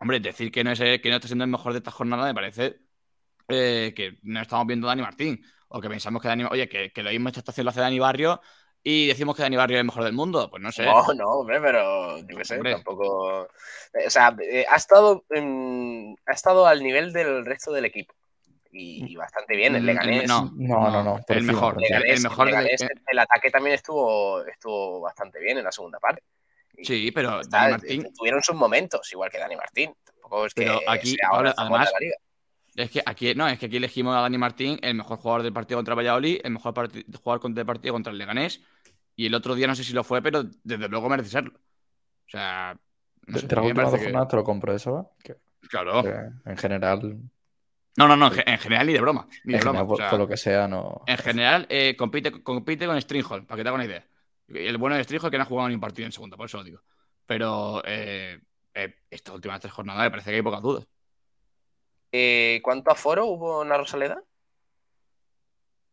Hombre, decir que no, es, que no está siendo el mejor de esta jornada me parece eh, que no estamos viendo a Dani Martín. O que pensamos que Dani... Oye, que, que lo mismo esta estación lo hace Dani Barrio y decimos que Dani Barrio es el mejor del mundo. Pues no sé. No, no, hombre, pero yo qué sé, tampoco. O sea, eh, ha estado, ha estado al nivel del resto del equipo. Y, bastante bien. El mm, Leganés. No, no, no. el mejor. el, mejor el, ataque también estuvo, estuvo bastante bien en la segunda parte. sí, pero Dani Martín. Tuvieron sus momentos, igual que Dani Martín. Tampoco es pero aquí, ahora, además, es que aquí, no, es que aquí elegimos a Dani Martín, el mejor jugador del partido contra Valladolid, el mejor jugador del partido contra el Leganés. Y el otro día no sé si lo fue, pero desde luego merece serlo. O sea. No sé, te lo compro eso, ¿va? claro. en general. No, no, no, en general ni de broma. Ni de broma. por, lo que sea, no. En general, eh, compite, compite con Stringhall, para que te haga una idea. El bueno de Stringhall que no ha jugado ni un partido en segunda, por eso lo digo. Pero eh, eh, estas últimas tres jornadas me parece que hay pocas dudas. ¿Cuánto aforo hubo en la Rosaleda?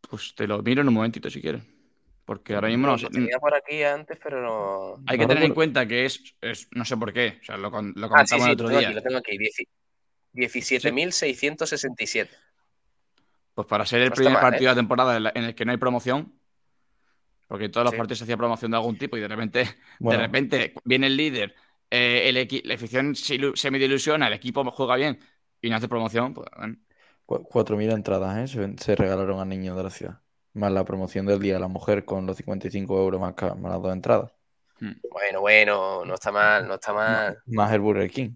Pues te lo miro en un momentito si quieres. Porque ahora mismo no, sé. tenía por aquí antes, pero no. Hay que tener en cuenta que es, No sé por qué. O sea, lo, lo ah, comentamos el otro día. lo tengo aquí. 17.667. Pues para ser el primer partido ¿eh? de temporada en el que no hay promoción. Porque todos los partidos se hacía promoción de algún tipo y de repente, de repente viene el líder, eh, el la afición se, me ilusiona, el equipo juega bien y no hace promoción. Pues, 4.000 entradas ¿eh? se, regalaron a niños de la ciudad. Más la promoción del Día de la Mujer con los 55 euros más, más las dos entradas. Hmm. Bueno, bueno, no está mal, no está mal. Más, el Burger King.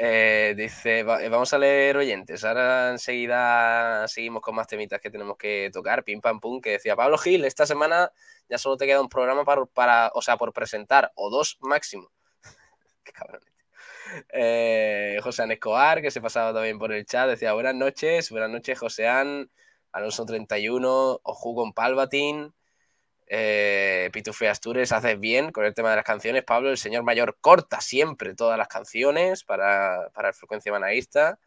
Eh, dice, eh, vamos a leer oyentes. Ahora enseguida seguimos con más temitas que tenemos que tocar. Pim pam pum, que decía Pablo Gil, esta semana ya solo te queda un programa para, para o sea, por presentar, o dos máximo. Qué cabrón. Eh, José Escobar, que se pasaba también por el chat, decía buenas noches, buenas noches, Joseán, Alonso 31, Oju con Palvatín, eh, Pitufe Astures, haces bien con el tema de las canciones. Pablo, el señor mayor, corta siempre todas las canciones para, para el frecuencia manaísta.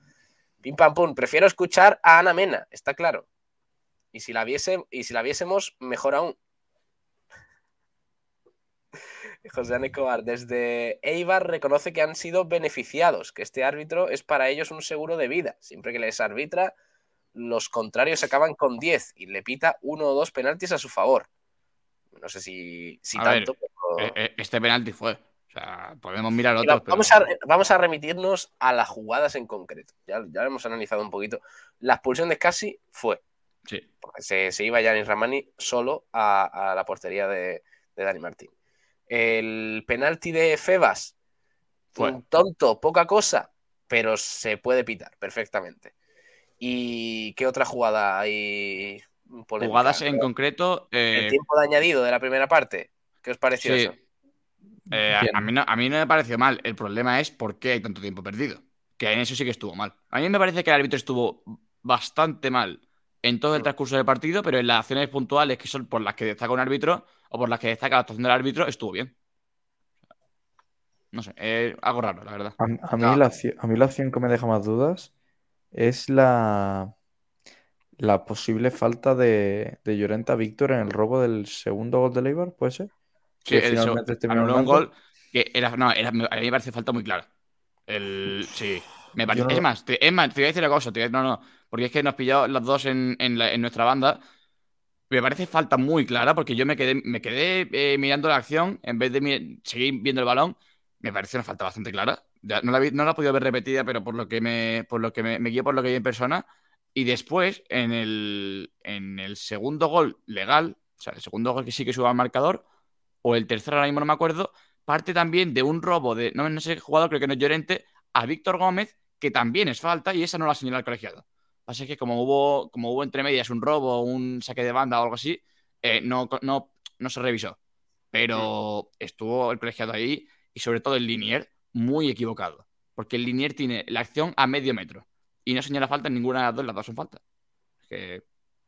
Pim pam pum, prefiero escuchar a Ana Mena, está claro. Y si la, viese, y si la viésemos, mejor aún. José Escobar, desde Eibar reconoce que han sido beneficiados, que este árbitro es para ellos un seguro de vida. Siempre que les arbitra, los contrarios acaban con 10 y le pita uno o dos penaltis a su favor. No sé si, si tanto. E, e, este penalti fue. O sea, podemos mirar otros. Vamos, a, vamos a remitirnos a las jugadas en concreto. Ya, ya lo hemos analizado un poquito. La expulsión de Scassi fue. Sí. Porque se, se iba Yanis Ramani solo a, la portería de, de, Dani Martín. El penalti de Febas. Fue. Un tonto, poca cosa, pero se puede pitar perfectamente. ¿Y qué otra jugada hay? Jugadas en concreto. El eh, tiempo de añadido de la primera parte. ¿Qué os pareció eso? Eh, a, mí no, a, mí no, me pareció mal. El problema es por qué hay tanto tiempo perdido. Que en eso sí que estuvo mal. A mí me parece que el árbitro estuvo bastante mal en todo el transcurso del partido, pero en las acciones puntuales que son por las que destaca un árbitro o por las que destaca la actuación del árbitro, estuvo bien. No sé, es algo raro, la verdad. A, mí, la, a mí la acción que me deja más dudas es la, la posible falta de, de Llorenta Víctor en el robo del segundo gol de Leibar, ¿puede ser? Sí, el este un gol que era, no, era, a mí me parece falta muy clara. El, sí, me parece. Es más, te, es más, te voy a decir una cosa, no, no, porque es que nos pillado las dos en, en, en, nuestra banda. Me parece falta muy clara porque yo me quedé, me quedé eh, mirando la acción en vez de seguir viendo el balón. Me parece una falta bastante clara. No, la, no la he podido ver repetida, pero por lo que me, por lo que me, me guío por lo que vi en persona, y después, en el, en el segundo gol legal, o sea, el segundo gol que sí que suba al marcador, o el tercero, ahora mismo no me acuerdo, parte también de un robo de, no, no sé qué jugador, creo que no es Llorente, a Víctor Gómez, que también es falta y esa no la señala el colegiado. Así que como hubo, como hubo entre medias un robo, un saque de banda o algo así, eh, no, no, no se revisó. Pero estuvo el colegiado ahí y sobre todo el Linier muy equivocado. Porque el Linier tiene la acción a medio metro y no señala falta en ninguna de las dos, las dos son falta.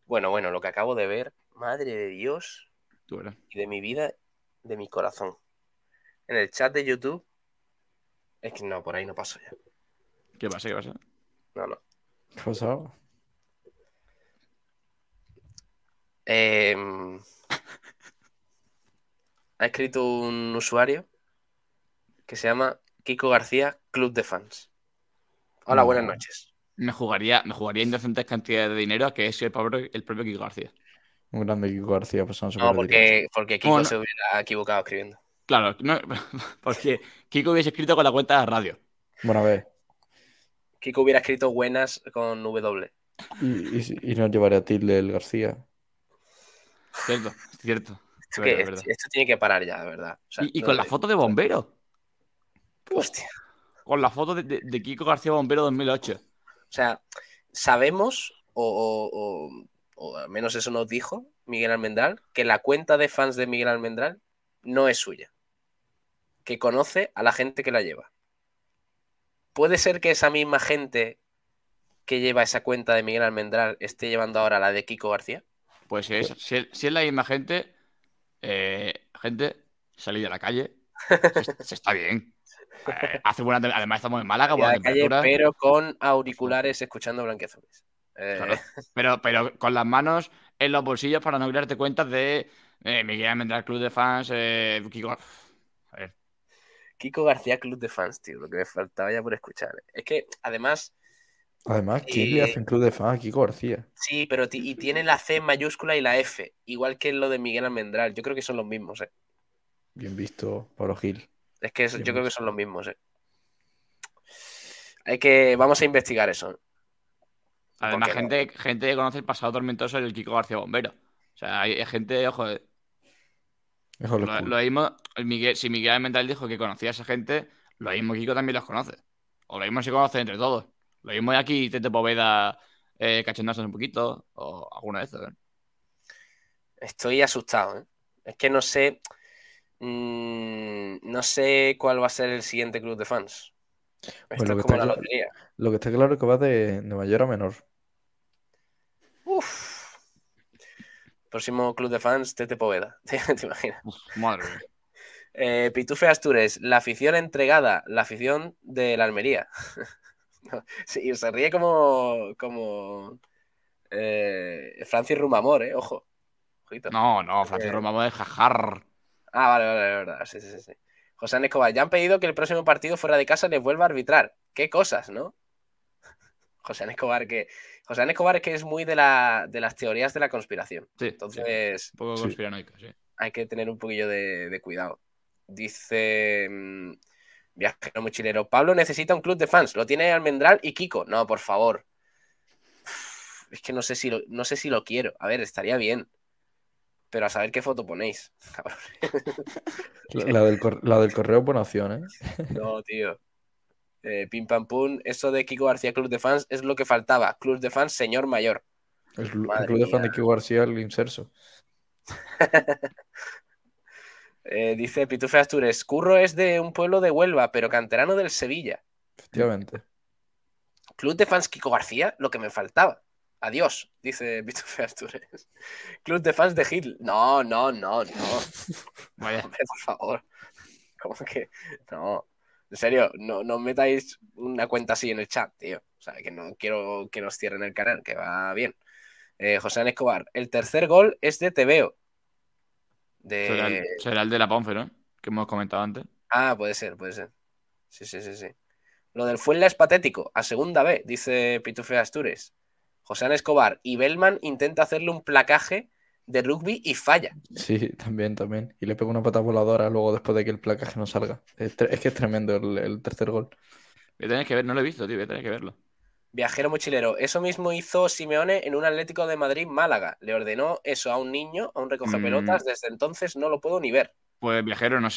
Bueno, bueno, lo que acabo de ver, madre de Dios y de mi vida, de mi corazón. En el chat de YouTube, es que no, por ahí no paso ya. ¿Qué pasa? ¿Qué pasa? No, no. ¿Qué pasa? Em, ha escrito un usuario que se llama Kiko García, Club de Fans. Hola, buenas noches me jugaría, me jugaría indecentes cantidades de dinero a que es el propio, el propio Kiko García. Un grande Kiko García pasando No, porque, porque Kiko se hubiera equivocado escribiendo. Claro, porque Kiko hubiese escrito con la cuenta de radio. Bueno, a ver. Kiko hubiera escrito buenas con W. Y, y, y no llevaría a tilde el García. Cierto, cierto. esto tiene que parar ya, de verdad. y, con la foto de bombero. Hostia. Con la foto de, de Kiko García Bombero 2008. O sea, sabemos, o, al menos eso nos dijo Miguel Almendral, que la cuenta de fans de Miguel Almendral no es suya. Que conoce a la gente que la lleva. ¿Puede ser que esa misma gente que lleva esa cuenta de Miguel Almendral esté llevando ahora la de Kiko García? Pues si es, si es, la misma gente, eh, gente, salir de la calle, se está bien. Eh, hace buena Además, estamos en Málaga, buena pero con auriculares escuchando Blanquiazules. Eh, pero, pero con las manos en los bolsillos para no darte cuenta de eh, Miguel Almendral Club de Fans, Kiko. Kiko García Club de Fans, tío, lo que me faltaba ya por escuchar. Es que además. Además, ¿quién le hace un club de fans a Kiko García? Sí, pero y tiene la C mayúscula y la F, igual que lo de Miguel Almendral. Yo creo que son los mismos, ¿eh? Bien visto, Pablo Gil. Es que yo creo que son los mismos, ¿eh? Hay que. Vamos a investigar eso. Además, gente, gente que conoce el pasado tormentoso del Kiko García Bombero. O sea, hay gente, ojo. Eh, lo, mismo, Miguel, si Miguel Mental dijo que conocía a esa gente, lo mismo Kiko también los conoce. O lo mismo se conoce entre todos. Lo mismo aquí Tete Poveda eh, un poquito. O alguna de esas. ¿eh? Estoy asustado, ¿eh? Es que no sé. Mm, no sé cuál va a ser el siguiente club de fans. Pues Esto es como la lotería. Lo que está claro es que va de, mayor a menor. Uf. Próximo club de fans, Tete Poveda. ¿Te, imaginas? madre eh, Pitufe Astures, la afición entregada, la afición de la Almería. sí, se ríe como, como eh, Francis Rumamor, ¿eh? Ojo. No, no, Francis eh... Rumamor es jajar. Ah, vale, vale, vale, verdad. Sí, sí, sí. José Escobar, ya han pedido que el próximo partido fuera de casa les vuelva a arbitrar. Qué cosas, ¿no? José Escobar, que. José Escobar que es muy de, la, de las teorías de la conspiración. Sí. Entonces. Un poco conspiranoico, sí. Hay que tener un poquillo de, cuidado. Dice. Mm, viajero mochilero. Pablo necesita un club de fans. Lo tiene Almendral y Kiko. No, por favor. Es que no sé si no sé si lo quiero. A ver, estaría bien pero a saber qué foto ponéis, La, del, la del correo buena opción, ¿eh? No, tío. Eh, pim pam pum, eso de Kiko García Club de Fans es lo que faltaba. Club de Fans, señor mayor. El, Club de Fans de Kiko García, el inserso. Eh, dice Pitufe Astures, Curro es de un pueblo de Huelva, pero canterano del Sevilla. Efectivamente. Club de Fans Kiko García, lo que me faltaba. Adiós, dice Víctor Astures. Club de fans de Hitler. No, no, no, no. Vaya. por favor. ¿Cómo que? No. En serio, no, no metáis una cuenta así en el chat, tío. O sea, que no quiero que nos cierren el canal, que va bien. Eh, José Escobar, el tercer gol es de Tebeo. De... Será, el, de la Ponfe, ¿no? Que hemos comentado antes. Ah, puede ser, puede ser. Sí, sí, sí, sí. Lo del Fuenla es patético. A segunda vez, dice Pitufe Astures. José Escobar y Bellman intenta hacerle un placaje de rugby y falla. Sí, también, también. Y le pega una pata voladora luego después de que el placaje no salga. Es, que es tremendo el, tercer gol. Voy a que ver, no lo he visto, tío, voy a tener que verlo. Viajero mochilero, eso mismo hizo Simeone en un Atlético de Madrid Málaga. Le ordenó eso a un niño, a un recoge pelotas, mm. desde entonces no lo puedo ni ver. Pues viajero, no,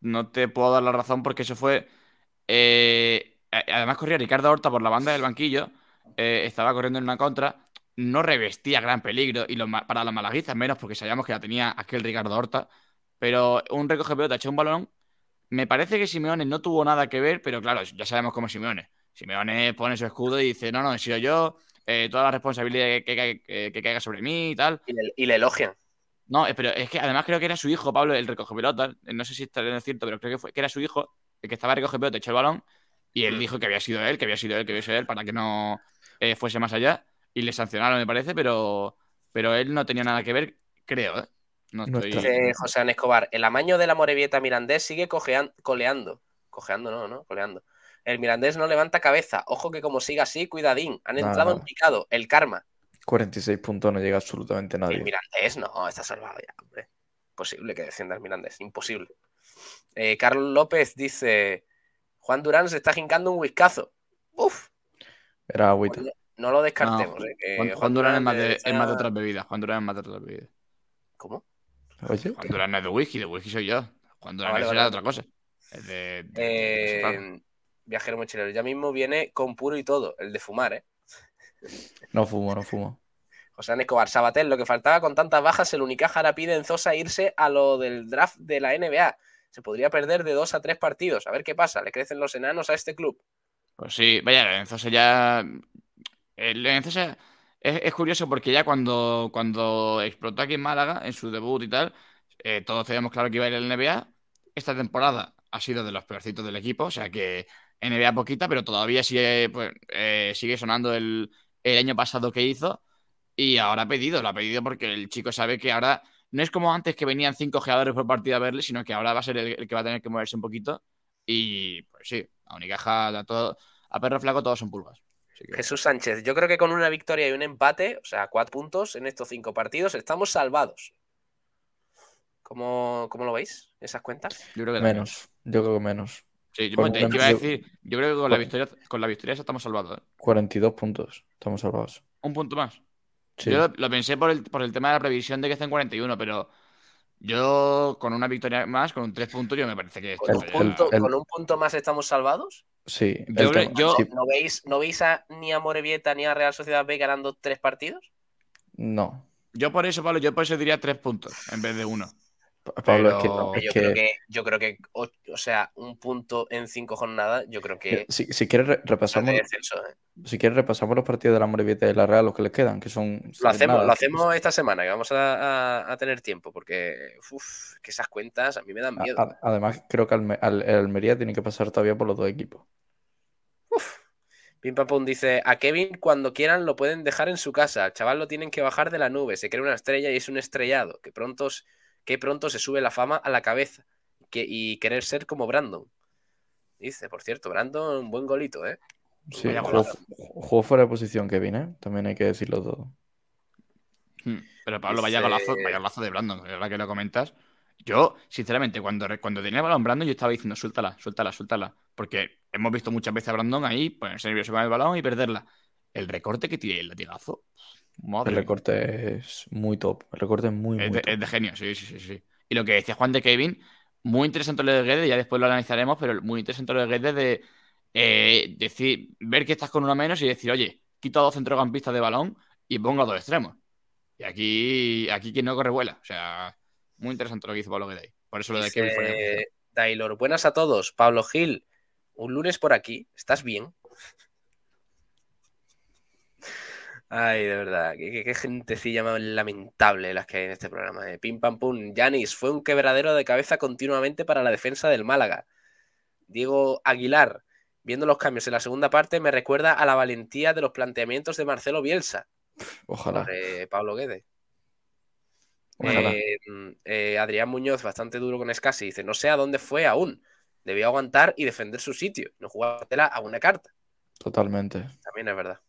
no, te puedo dar la razón porque eso fue. Eh, además corría Ricardo Horta por la banda del banquillo eh, estaba corriendo en una contra, no revestía gran peligro, y para los malaguistas menos, porque sabíamos que la tenía aquel Ricardo Horta, pero un recoge pelota echó un balón. Me parece que Simeone no tuvo nada que ver, pero claro, ya sabemos cómo es Simeone. Simeone pone su escudo y dice, no, no, he sido yo, eh, toda la responsabilidad que, caiga sobre mí y tal. Y le, elogian. No, eh, pero es que además creo que era su hijo, Pablo, el recoge pelota. No sé si está cierto, pero creo que, fue, que era su hijo el que estaba recoge pelota, echó el balón y él mm. dijo que había sido él, que había sido él, que había sido él, para que no eh, fuese más allá. Y le sancionaron, me parece, pero, pero él no tenía nada que ver, creo. ¿eh? No estoy... José An Escobar, el amaño de la Morevieta Mirandés sigue coleando. Cojeando, no, no, coleando. El Mirandés no levanta cabeza. Ojo que como siga así, cuidadín. Han entrado en picado. El karma. 46 puntos no llega absolutamente nadie. El Mirandés no, está salvado ya, hombre. Imposible que defienda el Mirandés, imposible. Eh, Carlos López dice: Juan Durán se está jincando un whiskazo. Uf. Era agüita. No, lo descartemos. Eh, Juan, Durán, es más, de, es más de otras bebidas. Juan Durán es más de otras bebidas. ¿Cómo? Oye. Juan Durán no es de whisky, de whisky soy yo. Juan Durán ah, es de otra cosa. Es de. Eh, viajero mochilero. Ya mismo viene con puro y todo, el de fumar, ¿eh? No fumo, no fumo. José Escobar, Sabatel, lo que faltaba con tantas bajas, el Unicaja ahora pide en Zosa irse a lo del draft de la NBA se podría perder de dos a tres partidos. A ver qué pasa. ¿Le crecen los enanos a este club? Pues sí, vaya, Lorenzo ya. El es, es, curioso porque ya cuando, cuando explotó aquí en Málaga, en su debut y tal, eh, todos teníamos claro que iba a ir al NBA. Esta temporada ha sido de los peorcitos del equipo, o sea que NBA poquita, pero todavía sigue, pues, eh, sigue sonando el, el año pasado que hizo. Y ahora ha pedido, lo ha pedido porque el chico sabe que ahora no es como antes que venían cinco jugadores por partida a verle, sino que ahora va a ser el, que va a tener que moverse un poquito. Y pues sí, a Unicaja, a, todo, a perro flaco todos son pulgas. Jesús Sánchez, yo creo que con una victoria y un empate, o sea, cuatro puntos en estos cinco partidos, estamos salvados. ¿Cómo, lo veis? ¿Esas cuentas? Yo creo que menos. Yo creo que menos. Sí, yo, iba a decir, yo creo que con la victoria, con la victoria estamos salvados. 42 ¿eh? puntos, estamos salvados. Un punto más. Yo lo, pensé por el, por el tema de la previsión de que estén 41, pero yo con una victoria más, con un 3 puntos, yo me parece que... ¿Con, un punto, ¿Con un punto más estamos salvados? Sí. Yo, ¿No, veis, ¿No veis a, ni a Morevieta ni a Real Sociedad B ganando tres partidos? No. Yo por eso, Pablo, yo por eso diría tres puntos en vez de uno. Pablo, es que, no, yo, Creo que, yo creo que, o, sea, un punto en cinco jornadas, yo creo que. Si, si quieres, repasamos. ¿eh? Si quieres, repasamos los partidos de la Morevieta y la Real, los que les quedan, que son. Lo hacemos, lo hacemos esta semana, que vamos a, tener tiempo, porque uf, que esas cuentas a mí me dan miedo. además, creo que el Almería tiene que pasar todavía por los dos equipos. Uf. Pim Pam dice: A Kevin, cuando quieran, lo pueden dejar en su casa. Al chaval lo tienen que bajar de la nube. Se cree una estrella y es un estrellado. Que pronto que pronto se sube la fama a la cabeza y querer ser como Brandon. Dice, por cierto, Brandon, un buen golito, ¿eh? Sí, jugó, fuera de posición, Kevin, ¿eh? También hay que decirlo todo. Hmm, pero Pablo, vaya golazo, vaya golazo de Brandon, verdad que lo comentas. Yo, sinceramente, cuando, cuando tenía el balón Brandon, yo estaba diciendo, suéltala, suéltala, suéltala. Porque hemos visto muchas veces a Brandon ahí ponerse nervioso con el balón y perderla. El recorte que tiene el latigazo, el recorte es muy top. El recorte es muy, es de, Es de genio, sí, sí, sí, Y lo que decía Juan de Kevin, muy interesante lo de Guedes, ya después lo analizaremos, pero muy interesante lo de Guedes de eh, decir, ver que estás con una menos y decir, oye, quito a dos centrocampistas de balón y pongo a dos extremos. Y aquí, aquí quien no corre vuela. O sea, muy interesante lo que hizo Pablo Guedes. Por eso lo de Kevin fue. Taylor, buenas a todos. Pablo Gil, un lunes por aquí. ¿Estás bien? Ay, de verdad, qué, qué, gentecilla más lamentable las que hay en este programa. Eh. Pim pam pum. Yanis fue un quebradero de cabeza continuamente para la defensa del Málaga. Diego Aguilar, viendo los cambios en la segunda parte, me recuerda a la valentía de los planteamientos de Marcelo Bielsa. Ojalá. Pablo Guede. Eh, eh, Adrián Muñoz, bastante duro con Escasi, dice: No sé a dónde fue aún. Debió aguantar y defender su sitio, no jugártela a una carta. Totalmente. También es verdad.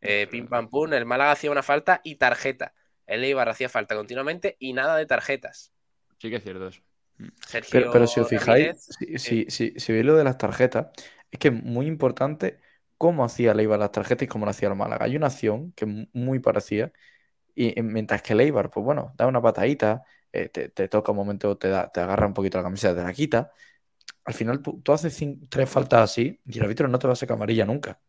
Eh, pim pam pum, el Málaga hacía una falta y tarjeta. El Eibar hacía falta continuamente y nada de tarjetas. Sí que es cierto eso. Mm. pero, si os fijáis, si, si, veis lo de las tarjetas, es que es muy importante cómo hacía el Eibar las tarjetas y cómo lo hacía el Málaga. Hay una acción que es muy parecida y mientras que el Eibar, pues bueno, da una patadita, eh, te, toca un momento, te, da, te agarra un poquito la camiseta, te la quita. Al final tú, haces tres faltas así y el árbitro no te va a sacar amarilla nunca.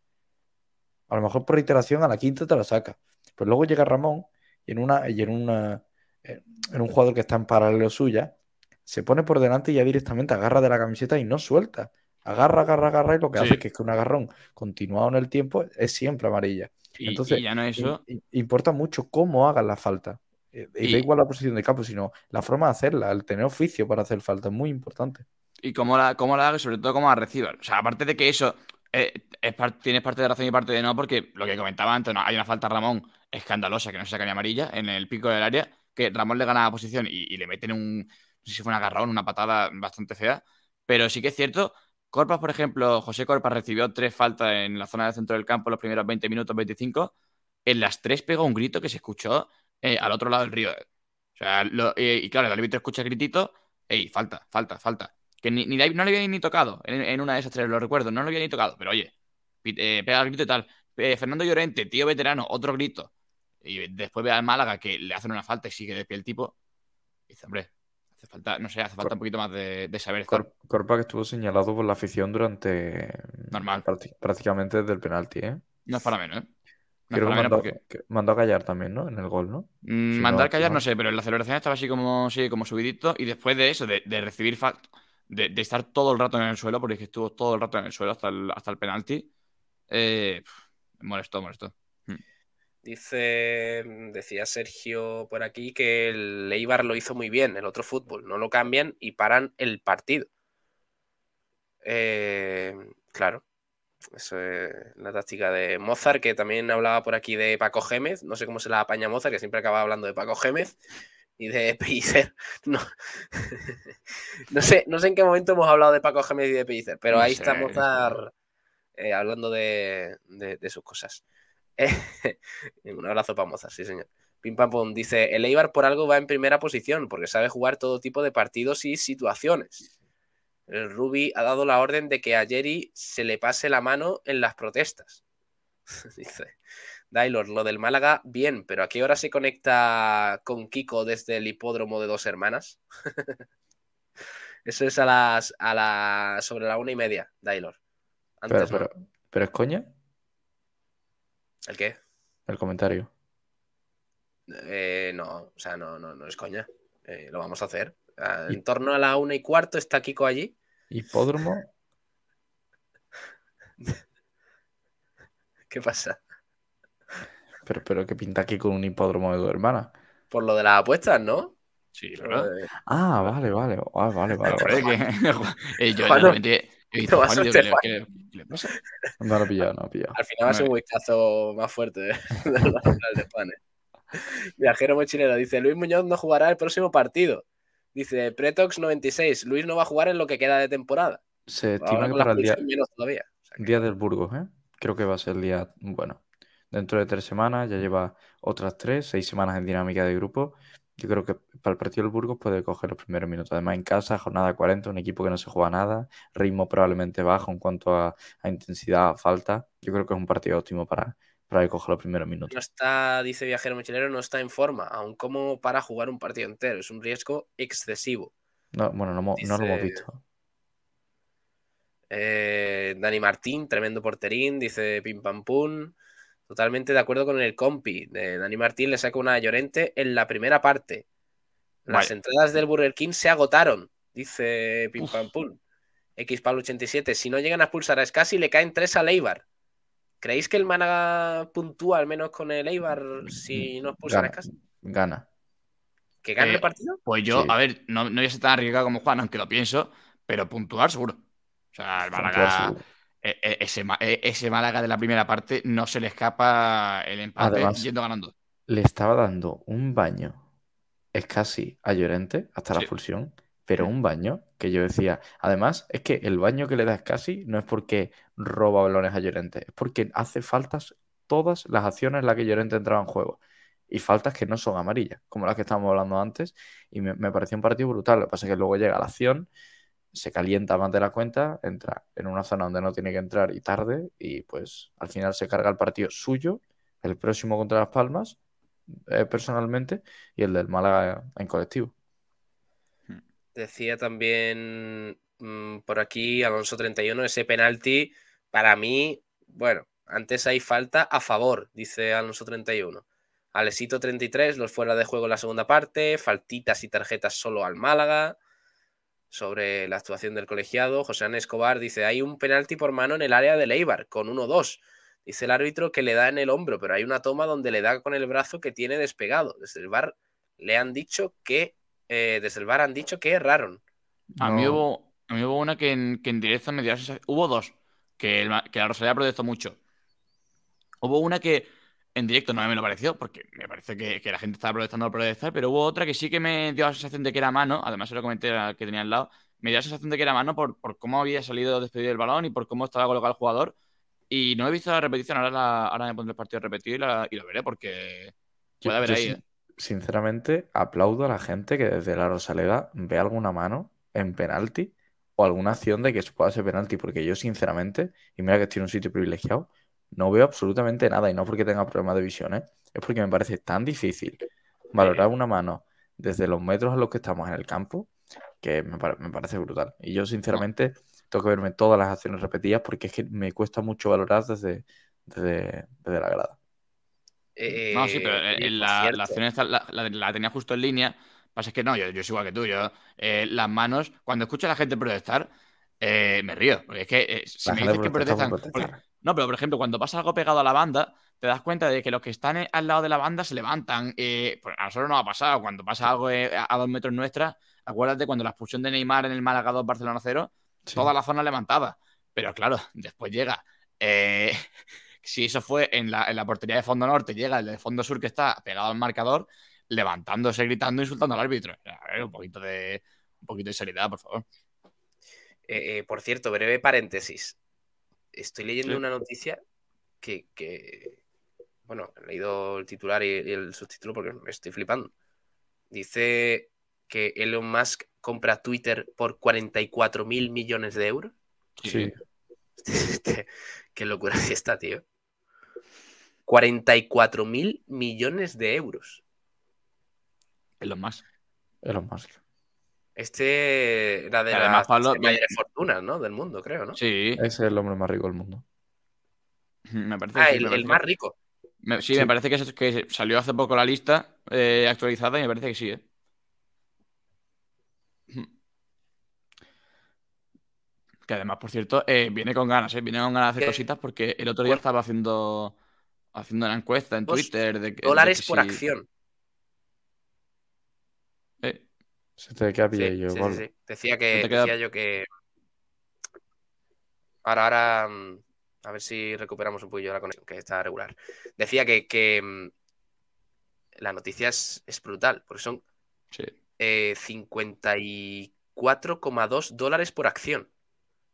A lo mejor por iteración a la quinta te la saca. Pues luego llega Ramón y en una y en una en un jugador que está en paralelo suya, se pone por delante y ya directamente agarra de la camiseta y no suelta. Agarra, agarra, agarra y lo que hace es que, es que un agarrón continuado en el tiempo es siempre amarilla. Entonces, ya no eso... importa mucho cómo hagas la falta. Eh, y, da igual la posición de campo, sino la forma de hacerla, el tener oficio para hacer falta, es muy importante. Y cómo la, cómo la hagas, sobre todo cómo la recibas. O sea, aparte de que eso, eh, tienes parte de razón y parte de no, porque lo que comentaba antes, hay una falta Ramón escandalosa que no se saca ni amarilla en el pico del área, que Ramón le gana la posición y, le meten un, no sé si fue un agarrón, una patada bastante fea, pero sí que es cierto, Corpas, por ejemplo, José Corpas recibió tres faltas en la zona del centro del campo los primeros 20 minutos, 25, en las tres pegó un grito que se escuchó eh, al otro lado del río. O sea, y, claro, el árbitro escucha el gritito, ey, falta, falta, falta. Que ni, no le había ni tocado en, una de esas tres, lo recuerdo, no lo había ni tocado, pero oye, eh, pega el grito y tal. Eh, Fernando Llorente, tío veterano, otro grito. Y después ve al Málaga que le hacen una falta y sigue de pie el tipo. Y dice, hombre, hace falta, no sé, hace falta un poquito más de, saber Corpa que estuvo señalado por la afición durante. Normal. prácticamente desde el penalti, ¿eh? No es para menos, ¿eh? Creo que mandó, mandó, a callar también, ¿no? En el gol, ¿no? Mm, mandar a callar, no sé, pero en la celebración estaba así como, sí, como subidito. Y después de eso, de, de recibir de, estar todo el rato en el suelo, porque estuvo todo el rato en el suelo hasta el, hasta el penalti. Eh, molestó, molestó. Hmm. Dice, decía Sergio por aquí que el Eibar lo hizo muy bien, el otro fútbol, no lo cambian y paran el partido. Eh, claro, eso es la táctica de Mozart, que también hablaba por aquí de Paco Gémez, no sé cómo se la apaña Mozart, que siempre acaba hablando de Paco Gémez y de Pellicer. No. no, sé, no sé en qué momento hemos hablado de Paco Gémez y de Pellicer, pero ahí estamos eh, hablando de, sus cosas. un abrazo para Mozart, sí, señor. Pim Pam Pum dice: El Eibar por algo va en primera posición, porque sabe jugar todo tipo de partidos y situaciones. El Ruby ha dado la orden de que a Jerry se le pase la mano en las protestas. dice. Dailor, lo del Málaga, bien, pero ¿a qué hora se conecta con Kiko desde el hipódromo de dos hermanas? Eso es a las, a las sobre la una y media, Dailor. Pero, pero, pero es coña. ¿El qué? El comentario. Eh, no, o sea, no, no, no es coña. Eh, lo vamos a hacer. Ah, En torno a la una y cuarto está Kiko allí. Hipódromo. ¿Qué pasa? Pero, pero ¿qué pinta aquí con un hipódromo de tu hermana? Por lo de las apuestas, ¿no? Sí, de- Ah, vale, vale. Ah, vale, vale. Joder, vale. que- Eh, yo realmente he pillado, no lo he pillado. Al final va a ser un whiskazo más fuerte de, de la final de España. Viajero mochilero dice: Luis Muñoz no jugará el próximo partido. Dice Pretox 96. Luis no va a jugar en lo que queda de temporada. Se estima que para el día, expulsión menos todavía. O sea que- día del Burgos, ¿eh? Creo que va a ser el día, bueno, dentro de tres semanas, ya lleva otras tres, seis semanas en dinámica de grupo. Yo creo que para el partido del Burgos puede coger los primeros minutos. Además, en casa, jornada 40, un equipo que no se juega nada, ritmo probablemente bajo en cuanto a, a intensidad, a falta. Yo creo que es un partido óptimo para, para que coja los primeros no minutos. está, dice Viajero Mochilero, no está en forma, aún como para jugar un partido entero. Es un riesgo excesivo. No, bueno, no, no lo hemos visto. Eh, Dani Martín, tremendo porterín, dice Pim Pam Pum. Totalmente de acuerdo con el compi. De Dani Martín le saca una a Llorente en la primera parte. Las entradas del Burger King se agotaron, dice Pim Pam Pum. X Pablo 87. Si no llegan a expulsar a Scassi, le caen tres al Eibar. ¿Creéis que el Málaga puntúa al menos con el Eibar si no expulsan a Gana. Scassi? Gana. ¿Que gane Eh, el partido? Pues yo, Sí. a ver, no, no voy a ser tan arriesgado como Juan, aunque lo pienso, pero puntuar seguro. O sea, el Málaga, ese, Ma- e- ese Málaga de la primera parte no se le escapa el empate Además- yendo ganando. Le estaba dando un baño, es casi a Llorente, hasta la expulsión, pero un baño que yo decía. Además, es que el baño que le das casi no es porque roba balones a Llorente, es porque hace faltas todas las acciones en las que Llorente entraba en juego. Y faltas que no son amarillas, como las que estábamos hablando antes. Y me, me pareció un partido brutal. Lo que pasa es que luego llega la acción, se calienta más de la cuenta, entra en una zona donde no tiene que entrar y tarde. Y pues al final se carga el partido suyo, el próximo contra Las Palmas, eh, personalmente, y el del Málaga en colectivo. Decía también mm, por aquí Alonso 31, ese penalti para mí, bueno, antes hay falta a favor, dice Alonso 31. Alesito 33, los fuera de juego en la segunda parte, faltitas y tarjetas solo al Málaga. Sobre la actuación del colegiado, José Ana Escobar dice, hay un penalti por mano en el área de Eibar, con 1-2. Dice el árbitro que le da en el hombro, pero hay una toma donde le da con el brazo que tiene despegado. Desde el bar le han dicho que, eh, desde el bar han dicho que erraron. A, mí No. hubo, a mí hubo una que en, que en directo me dio Hubo dos, que, el que la Rosalía protestó mucho. Hubo una que en directo no me lo pareció, porque me parece que, que la gente estaba protestando por protestar, pero hubo otra que sí que me dio la sensación de que era mano, además se lo comenté al que tenía al lado, me dio la sensación de que era mano por, por cómo había salido despedido el balón y por cómo estaba colocado el jugador. Y no he visto la repetición, ahora, la- ahora me pondré el partido repetido y, la- y lo veré, porque puede haber ahí. ¿eh? Sinceramente, aplaudo a la gente que desde la Rosaleda ve alguna mano en penalti o alguna acción de que se pueda ser penalti, porque yo, sinceramente, y mira que estoy en un sitio privilegiado, no veo absolutamente nada, y no porque tenga problemas de visión, ¿eh? es porque me parece tan difícil valorar una mano desde los metros a los que estamos en el campo, que me, pare- me parece brutal. Y yo, sinceramente, tengo que verme todas las acciones repetidas porque es que me cuesta mucho valorar desde, desde, desde la grada. Eh, No, sí, pero eh, la, la acción esta la, la- la tenía justo en línea. Pasa es que no, yo, yo soy igual que tú. Yo, eh, las manos, cuando escucho a la gente protestar, eh, me río. Porque es que eh, si La me dices que protesta protestan. porque-. No, pero por ejemplo, cuando pasa algo pegado a la banda, te das cuenta de que los que están al lado de la banda se levantan. eh, pues a nosotros nos ha pasado. Cuando pasa algo eh, a, a dos metros nuestra, acuérdate cuando la expulsión de Neymar en el Málaga 2 Barcelona 0, Sí. toda la zona levantada. Pero claro, después llega. eh, si eso fue en la, en la portería de fondo norte, llega el de fondo sur que está pegado al marcador, levantándose, gritando, insultando al árbitro. A ver, un poquito de, un poquito de seriedad, por favor. eh, eh, por cierto, breve paréntesis. Estoy leyendo Sí. una noticia que, que- bueno, he leído el titular y, y el subtítulo porque me estoy flipando. Dice que Elon Musk compra Twitter por 44 mil millones de euros. Sí. Qué locura sí está, tío. 44 mil millones de euros. Es lo más. Elon Musk. Este era de las mayores fortunas, ¿no? Del mundo, creo, ¿no? Sí. Ese es el hombre más rico del mundo. Me parece ah, el, más rico. sí, me parece que, que, salió hace poco la lista eh, actualizada y me parece que sí, ¿eh? Que además, por cierto, eh, viene con ganas, ¿eh? Viene con ganas de hacer cositas porque el otro día estaba haciendo, haciendo una encuesta en Twitter de que. Dólares por acción. Eh. Se te queda sí, yo, sí, sí, Decía que decía yo que. Ahora, ahora. Mm, a ver si recuperamos un poquillo la conexión, que está regular. Decía que, que mm, la noticia es, brutal, porque son 54,2 eh, dólares por acción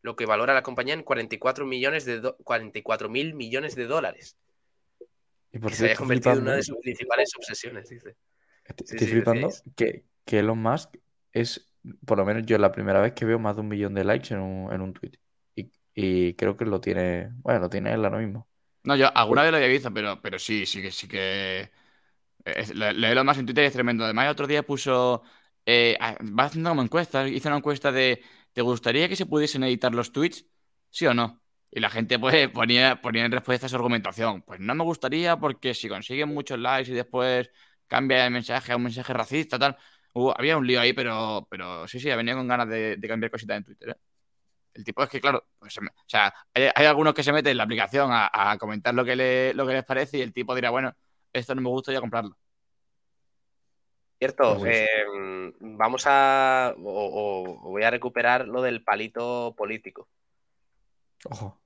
lo que valora la compañía en 44 millones de 44 mil millones de dólares. Y por se haya convertido en una de sus principales obsesiones, dice. Estoy, flipando que, que, Elon Musk es, por lo menos yo la primera vez que veo más de un millón de likes en un, en un tweet. Y, creo que lo tiene, bueno, lo tiene él ahora mismo. No, yo alguna vez lo había visto, pero, pero sí, sí que sí que. Elon Musk en Twitter es tremendo. Además, el otro día puso. Eh, va haciendo como encuesta, hizo una encuesta de ¿te gustaría que se pudiesen editar los tweets? ¿Sí o no? Y la gente pues, ponía, ponía en respuesta a su argumentación. Pues no me gustaría porque si consiguen muchos likes y después cambia el mensaje a un mensaje racista, tal. Había un lío ahí, pero, pero sí, sí, venía con ganas de, cambiar cositas en Twitter. ¿eh? El tipo es que, claro, pues, o sea, hay, algunos que se meten en la aplicación a, comentar lo que, le, lo que les parece y el tipo dirá, bueno, esto no me gusta, voy a comprarlo. Cierto, em, vamos a. O, voy a recuperar lo del palito político. Ojo.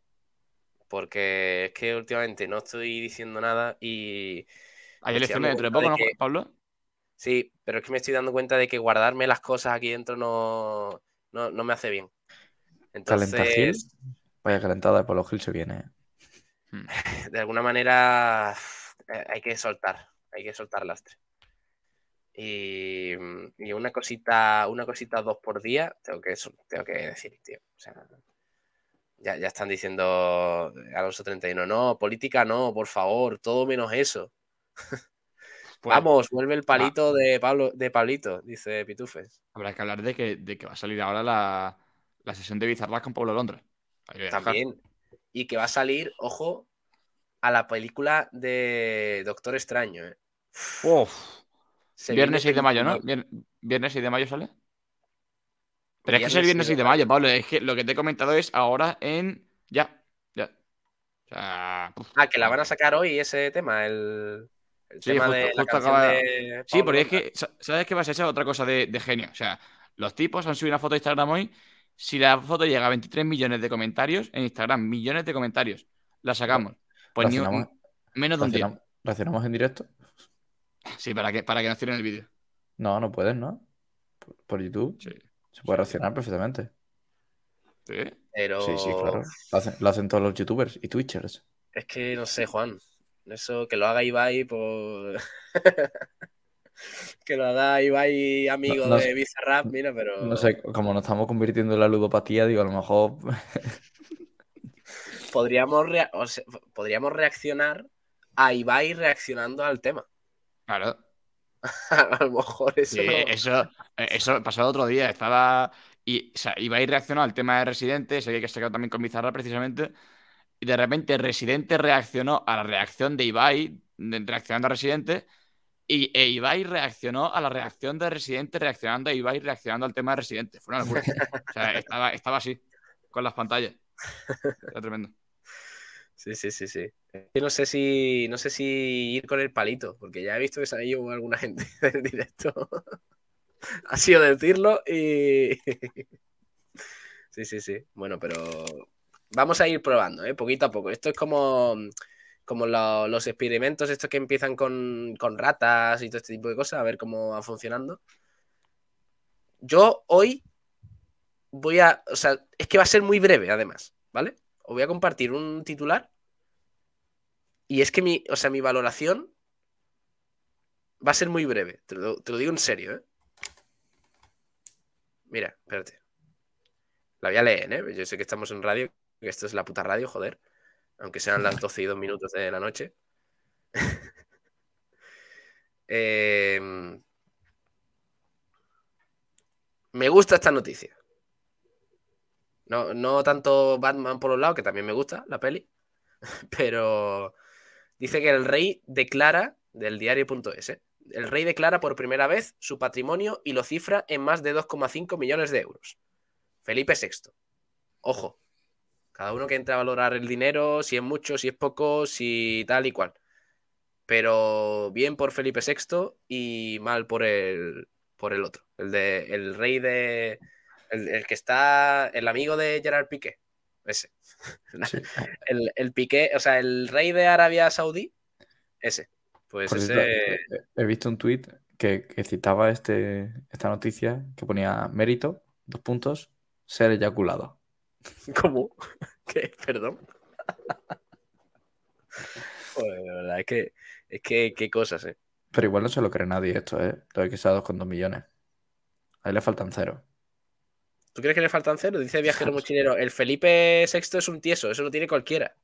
Porque es que últimamente no estoy diciendo nada y. Hay elecciones dentro de poco, ¿no, Pablo? Sí, pero es que me estoy dando cuenta de que guardarme las cosas aquí dentro no, no, me hace bien. Entonces. Vaya calentada, por los Gil se viene. Hmm. De alguna manera eh, hay que soltar, hay que soltar lastre. Y, una cosita, una cosita dos por día, tengo que, tengo que decir, tío. O sea, ya, están diciendo Alonso 31, no, política no, por favor, todo menos eso. Pues, Vamos, vuelve el palito de Pablo, de Pablito, dice Pitufes. Habrá que hablar de que, de que va a salir ahora la, sesión de Bizarras con Pablo Londra. También. Y que va a salir, ojo, a la película de Doctor Extraño. ¿eh? Uf. Viernes 6 de mayo, ¿no? Viernes 6 de mayo sale. Pero es que es el viernes 6 de mayo, Pablo. Es que lo que te he comentado es ahora en. Ya. Ya. O sea. Ah, que la van a sacar hoy ese tema, el. Tema de la Sí, porque es que. ¿Sabes qué va a ser otra cosa de, genio? O sea, los tipos han subido una foto de Instagram hoy. Si la foto llega a 23 millones de comentarios en Instagram, millones de comentarios, la sacamos. Pues ni menos de un día. ¿Reaccionamos en directo? Sí, para que, para que nos tiren el vídeo. No, no puedes, ¿no? Por, YouTube. Sí. Se puede reaccionar perfectamente. ¿Sí? Pero... Sí, sí, claro. Lo hacen, todos los youtubers y twitchers. Es que no sé, Juan. Eso que lo haga Ibai por. que lo haga Ibai amigo de Bizarrap, mira, pero. No sé, como nos estamos convirtiendo en la ludopatía, digo, a lo mejor. podríamos, podríamos reaccionar a Ibai reaccionando al tema. Claro. a lo mejor eso. eso, eh, eso pasó el otro día. Estaba. Y, o sea, Ibai reaccionó al tema de Residente, ese que se quedó también con Bizarra precisamente. Y de repente Residente reaccionó a la reacción de Ibai, reaccionando a Residente. Y e Ibai reaccionó a la reacción de Residente, reaccionando a Ibai, reaccionando al tema de Residente. Fue una locura. o sea, estaba, estaba así, con las pantallas. Era tremendo. Sí, sí, sí, sí. no sé si no sé si ir con el palito, porque ya he visto que se ha ido alguna gente del directo. ha sido decirlo y. sí, sí, sí. Bueno, pero vamos a ir probando, ¿eh? poquito a poco. Esto es como, como los experimentos, estos que empiezan con, con ratas y todo este tipo de cosas, a ver cómo va funcionando. Yo hoy voy a. O sea, es que va a ser muy breve, además, ¿vale? Os voy a compartir un titular y es que mi, o sea, mi valoración va a ser muy breve. Te lo, digo en serio, ¿eh? Mira, espérate. La voy a leer, ¿eh? Yo sé que estamos en radio, que esto es la puta radio, joder. Aunque sean las 12 y 2 minutos de la noche. Em, Me gusta esta noticia. No, no tanto Batman por un lado, que también me gusta la peli, pero dice que el rey declara, del diario.es, ¿eh? el rey declara por primera vez su patrimonio y lo cifra en más de 2,5 millones de euros. Felipe VI. Ojo, cada uno que entre a valorar el dinero, si es mucho, si es poco, si tal y cual. Pero bien por Felipe VI y mal por el, por el otro. El, de, el rey de. El, que está. El amigo de Gerard Piqué. Ese. el, el Piqué, o sea, el rey de Arabia Saudí. Ese. Pues ese... he visto un tuit que, que, citaba este, esta noticia que ponía mérito, dos puntos, ser eyaculado. ¿Cómo? ¿Qué? Perdón. Joder, la verdad es que, es que qué cosas, ¿eh? Pero igual no se lo cree nadie esto, ¿eh? Lo de que sea 2,2 millones. Ahí le faltan cero. ¿Tú crees que le faltan cero? Dice Viajero Mochilero. El Felipe VI es un tieso, eso lo tiene cualquiera.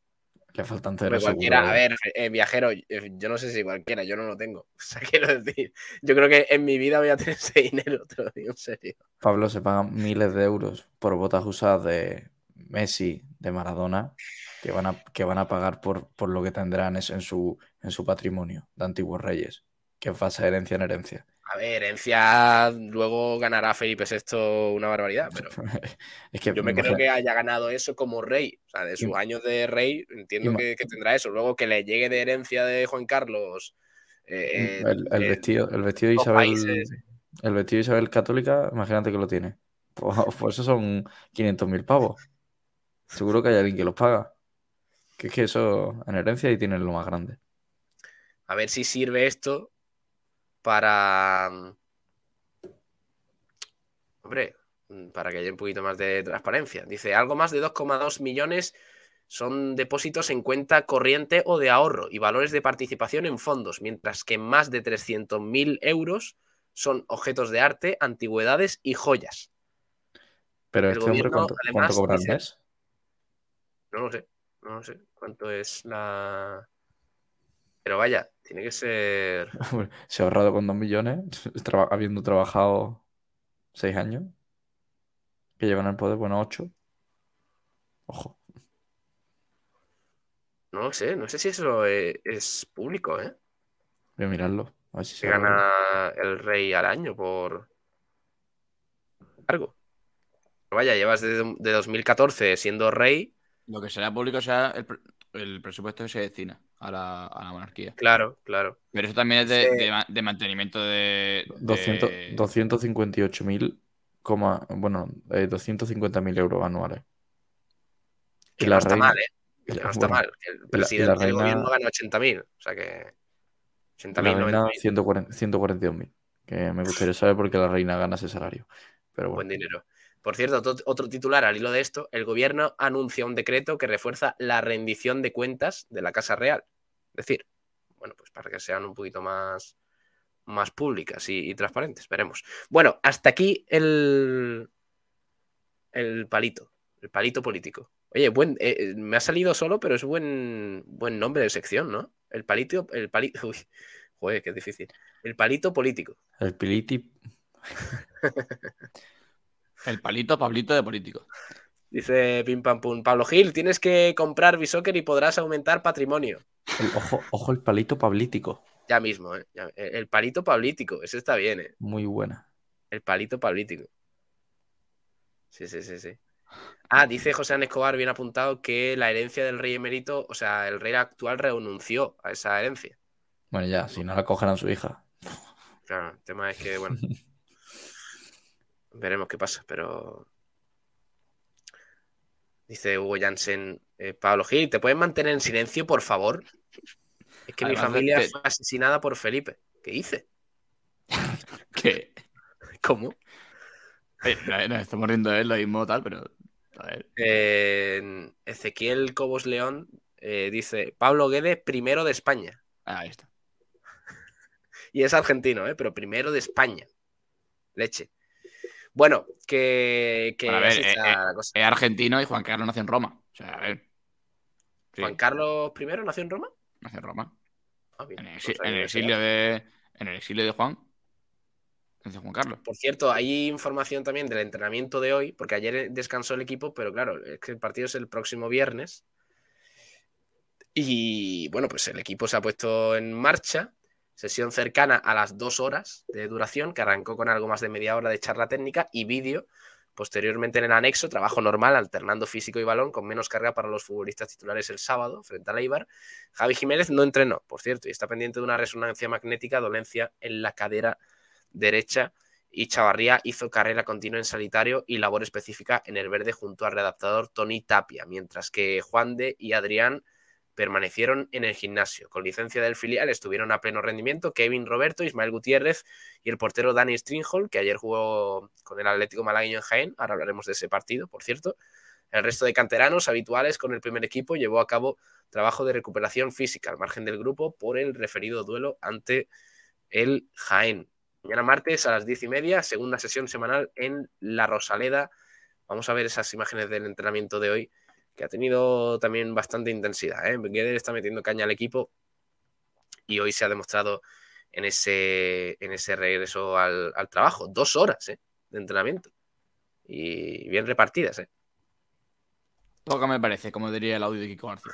Le faltan cero. cualquiera, a ver, eh, viajero, eh, yo no sé si cualquiera, yo no lo tengo. O sea, quiero decir, yo creo que en mi vida voy a tener ese dinero, te lo digo en serio. Pablo, se pagan miles de euros por botas usadas de Messi, de Maradona, que van a, que van a pagar por, por lo que tendrán en su, en su patrimonio de antiguos reyes, que pasa herencia en herencia. A ver, herencia luego ganará Felipe VI una barbaridad, pero es que yo me creo que haya ganado eso como rey. O sea, de sus años de rey, entiendo que, tendrá eso. Luego que le llegue de herencia de Juan Carlos. Eh, el, vestido, el vestido de Isabel. El vestido de Isabel católica, imagínate que lo tiene. Pues, pues eso son 500.000 pavos. Seguro que hay alguien que los paga. Que es que eso en herencia y tienen lo más grande. A ver si sirve esto para... Mm, hombre, mm, para que haya un poquito más de transparencia. Dice, algo más de 2,2 millones son depósitos en cuenta corriente o de ahorro y valores de participación en fondos, mientras que más de 300.000 euros son objetos de arte, antigüedades y joyas. Pero este hombre, ¿cuánto, cobra mes? No lo sé, no lo sé. ¿Cuánto es la...? Pero vaya, tiene que ser. Se ha ahorrado con dos millones, habiendo trabajado seis años. Que llevan el poder, bueno, ocho. Ojo. No lo sé, no sé si eso es, público, ¿eh? Voy a mirarlo. A ver si se gana el rey al año por algo. Vaya, llevas de, de 2014 siendo rey. Lo que será público sea el, el presupuesto que se destina a la, monarquía. Claro, claro. Pero eso también es de, mantenimiento de... 258.000, bueno, eh, 250.000 euros anuales. Que no está mal, ¿eh? no está mal. El presidente del gobierno gana 80.000, o sea que... 80.000, 142.000, que me gustaría saber por qué la reina gana ese salario. Pero Buen dinero. Por cierto, otro titular al hilo de esto, el gobierno anuncia un decreto que refuerza la rendición de cuentas de la Casa Real. Es decir, bueno, pues para que sean un poquito más, más públicas y, transparentes, veremos. Bueno, hasta aquí el, el palito, el palito político. Oye, buen, eh, eh, me ha salido solo, pero es buen, buen nombre de sección, ¿no? El palito, el palito, uy, joder, qué difícil. El palito político. El piliti. El palito Pablito de político. Dice Pim Pam Pum. Pablo Gil, tienes que comprar Bisoccer y podrás aumentar patrimonio. ojo, ojo, el palito pablítico. Ya mismo, ¿eh? el palito pablítico. Eso está bien, ¿eh? Muy buena. El palito pablítico. Sí, sí, sí, sí. Ah, dice José An Escobar, bien apuntado, que la herencia del rey emérito, o sea, el rey actual renunció a esa herencia. Bueno, ya, si no la cogerán su hija. Claro, el tema es que, bueno. Veremos qué pasa, pero. Dice Hugo Jansen, eh, Pablo Gil, ¿te puedes mantener en silencio, por favor? Es que mi familia fue asesinada por Felipe. ¿Qué hice? ¿Qué? ¿Cómo? Eh, nos estamos riendo de él, lo mismo tal, pero. Ezequiel Cobos León eh, dice: Pablo Guedes, primero de España. Ah, ahí está. y es argentino, ¿eh? pero primero de España. Leche. Bueno, que. que a ver, eh, eh, es, argentino y Juan Carlos nació en Roma. O sea, a ver. ¿Juan Carlos I nació en Roma? Nació en Roma. Ah, en, el, exilio de, en el exilio de Juan. Juan Carlos. Por cierto, hay información también del entrenamiento de hoy, porque ayer descansó el equipo, pero claro, es que el partido es el próximo viernes. Y bueno, pues el equipo se ha puesto en marcha. Sesión cercana a las dos horas de duración, que arrancó con algo más de media hora de charla técnica y vídeo. Posteriormente en el anexo, trabajo normal, alternando físico y balón, con menos carga para los futbolistas titulares el sábado, frente a Leibar. Javi Jiménez no entrenó, por cierto, y está pendiente de una resonancia magnética, dolencia en la cadera derecha y Chavarría hizo carrera continua en solitario y labor específica en el verde junto al redactador Tony Tapia, mientras que Juan de y Adrián permanecieron en el gimnasio. Con licencia del filial estuvieron a pleno rendimiento Kevin Roberto, Ismael Gutiérrez y el portero Dani Stringhol, que ayer jugó con el Atlético Malagueño en Jaén. Ahora hablaremos de ese partido, por cierto. El resto de canteranos habituales con el primer equipo llevó a cabo trabajo de recuperación física al margen del grupo por el referido duelo ante el Jaén. Mañana martes a las diez y media, segunda sesión semanal en La Rosaleda. Vamos a ver esas imágenes del entrenamiento de hoy, que ha tenido también bastante intensidad. ¿eh? está metiendo caña al equipo y hoy se ha demostrado en ese, en ese regreso al, trabajo. Dos horas ¿eh? de entrenamiento y bien repartidas. ¿eh? Poco me parece, como diría el audio de Kiko García.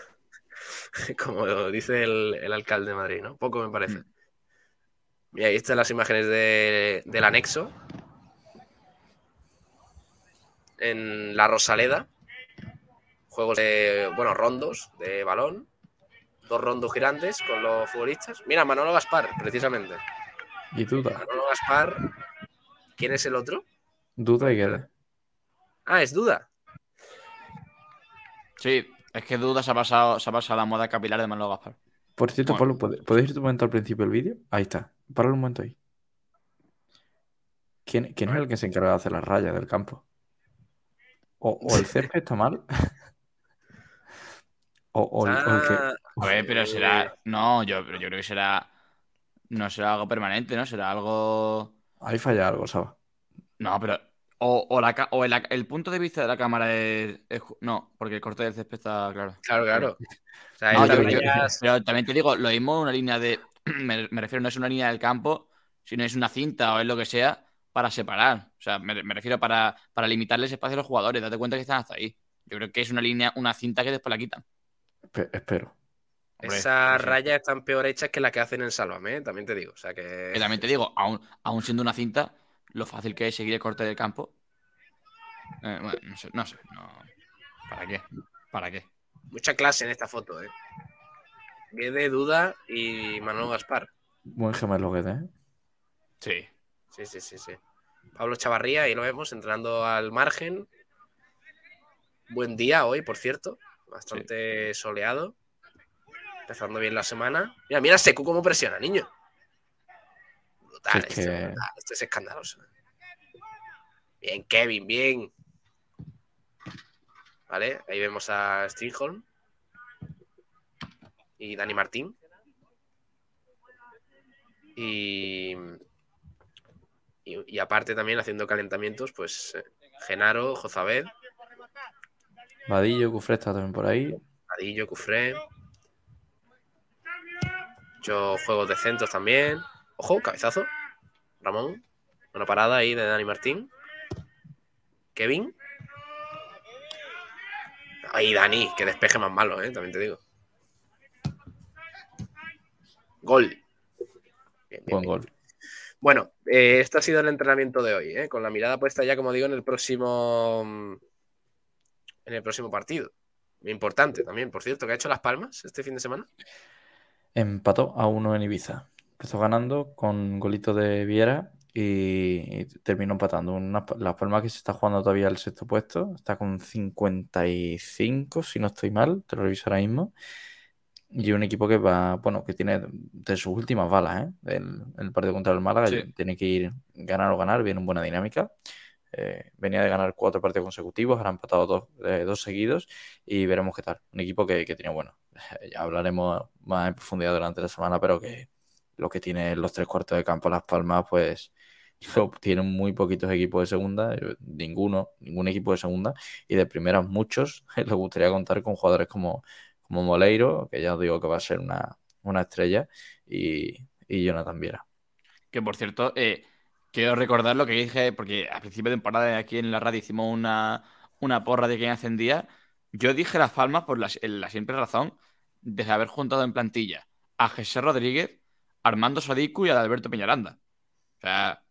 como dice el, alcalde de Madrid, ¿no? Poco me parece. Mm. Y ahí están las imágenes del anexo. En la Rosaleda. Juegos de, bueno, rondos de balón. Dos rondos girantes con los futbolistas. Mira, Manolo Gaspar, precisamente. Y Duda. Manolo Gaspar. ¿Quién es el otro? Duda y Guede. Ah, es Duda. Sí, es que Duda se ha pasado, se ha pasado la moda capilar de Manolo Gaspar. Por cierto, Pablo, ¿podéis ir un momento al principio del vídeo? Ahí está. Para un momento ahí. ¿Quién, es el que se encarga de hacer las rayas del campo? O, el césped está mal. o, el, que. Ah, pero será. No, yo, yo creo que será. No será algo permanente, ¿no? Será algo. Ahí falla algo, ¿sabes? No, pero. O, la, o el, punto de vista de la cámara es, No, porque el corte del césped está claro. Claro, claro. pero también te digo, lo mismo una línea de me, refiero, no es una línea del campo, sino es una cinta o es lo que sea para separar. O sea, me, refiero para, para limitarles espacio a los jugadores. Date cuenta que están hasta ahí. Yo creo que es una línea, una cinta que después la quitan. Espero. Esas rayas están peor hechas que las que hacen en Sálvame, ¿eh? también te digo. O sea que... también te digo, aún, aún siendo una cinta, lo fácil que es seguir el corte del campo. Eh, bueno, no sé, no sé. ¿Para qué? ¿Para qué? Mucha clase en esta foto, ¿eh? Guede, Duda y Manuel Gaspar. Buen gemelo Guede, ¿eh? Sí. Sí, sí, sí, sí. Pablo Chavarría, ahí lo vemos, entrando al margen. Buen día hoy, por cierto. Bastante soleado. Empezando bien la semana. Mira, mira Secu cómo presiona, niño. Brutal, esto, esto es escandaloso. Bien, Kevin, bien. Vale, ahí vemos a Stringholm y Dani Martín. Y, y, aparte también haciendo calentamientos, pues eh, Genaro, Jozabed. Vadillo, Cufré está también por ahí. Vadillo, Cufré. Muchos juegos de centros también. Ojo, cabezazo. Ramón. Una parada ahí de Dani Martín. Kevin. Ahí Dani, que despeje más malo, ¿eh? también te digo. Gol. Buen gol. Bueno, eh, este ha sido el entrenamiento de hoy, eh, con la mirada puesta ya, como digo, en el próximo. En el próximo partido. Importante también, por cierto, que ha hecho Las Palmas este fin de semana. Empató a uno en Ibiza. Empezó ganando con golito de Viera y, terminó empatando. Las Palmas que se está jugando todavía el sexto puesto. Está con 55, si no estoy mal. Te lo reviso ahora mismo. Y un equipo que va, bueno, que tiene de sus últimas balas, ¿eh? El, partido contra el Málaga tiene que ir ganar o ganar, viene en buena dinámica. Eh, venía de ganar cuatro partidos consecutivos, ahora ha empatado dos, eh, dos seguidos y veremos qué tal. Un equipo que, que tiene, bueno, ya hablaremos más en profundidad durante la semana, pero que lo que tiene los tres cuartos de campo Las Palmas, pues tienen muy poquitos equipos de segunda, ninguno, ningún equipo de segunda, y de primeras muchos les gustaría contar con jugadores como como Moleiro, que ya os digo que va a ser una, estrella, y, y Jonathan Viera. Que por cierto, eh, quiero recordar lo que dije, porque a principio de temporada aquí en la radio hicimos una, una porra de quién ascendía. Yo dije Las Palmas por la, la simple razón de haber juntado en plantilla a Jesús Rodríguez, Armando Sadiku y a Alberto Peñaranda. O sea,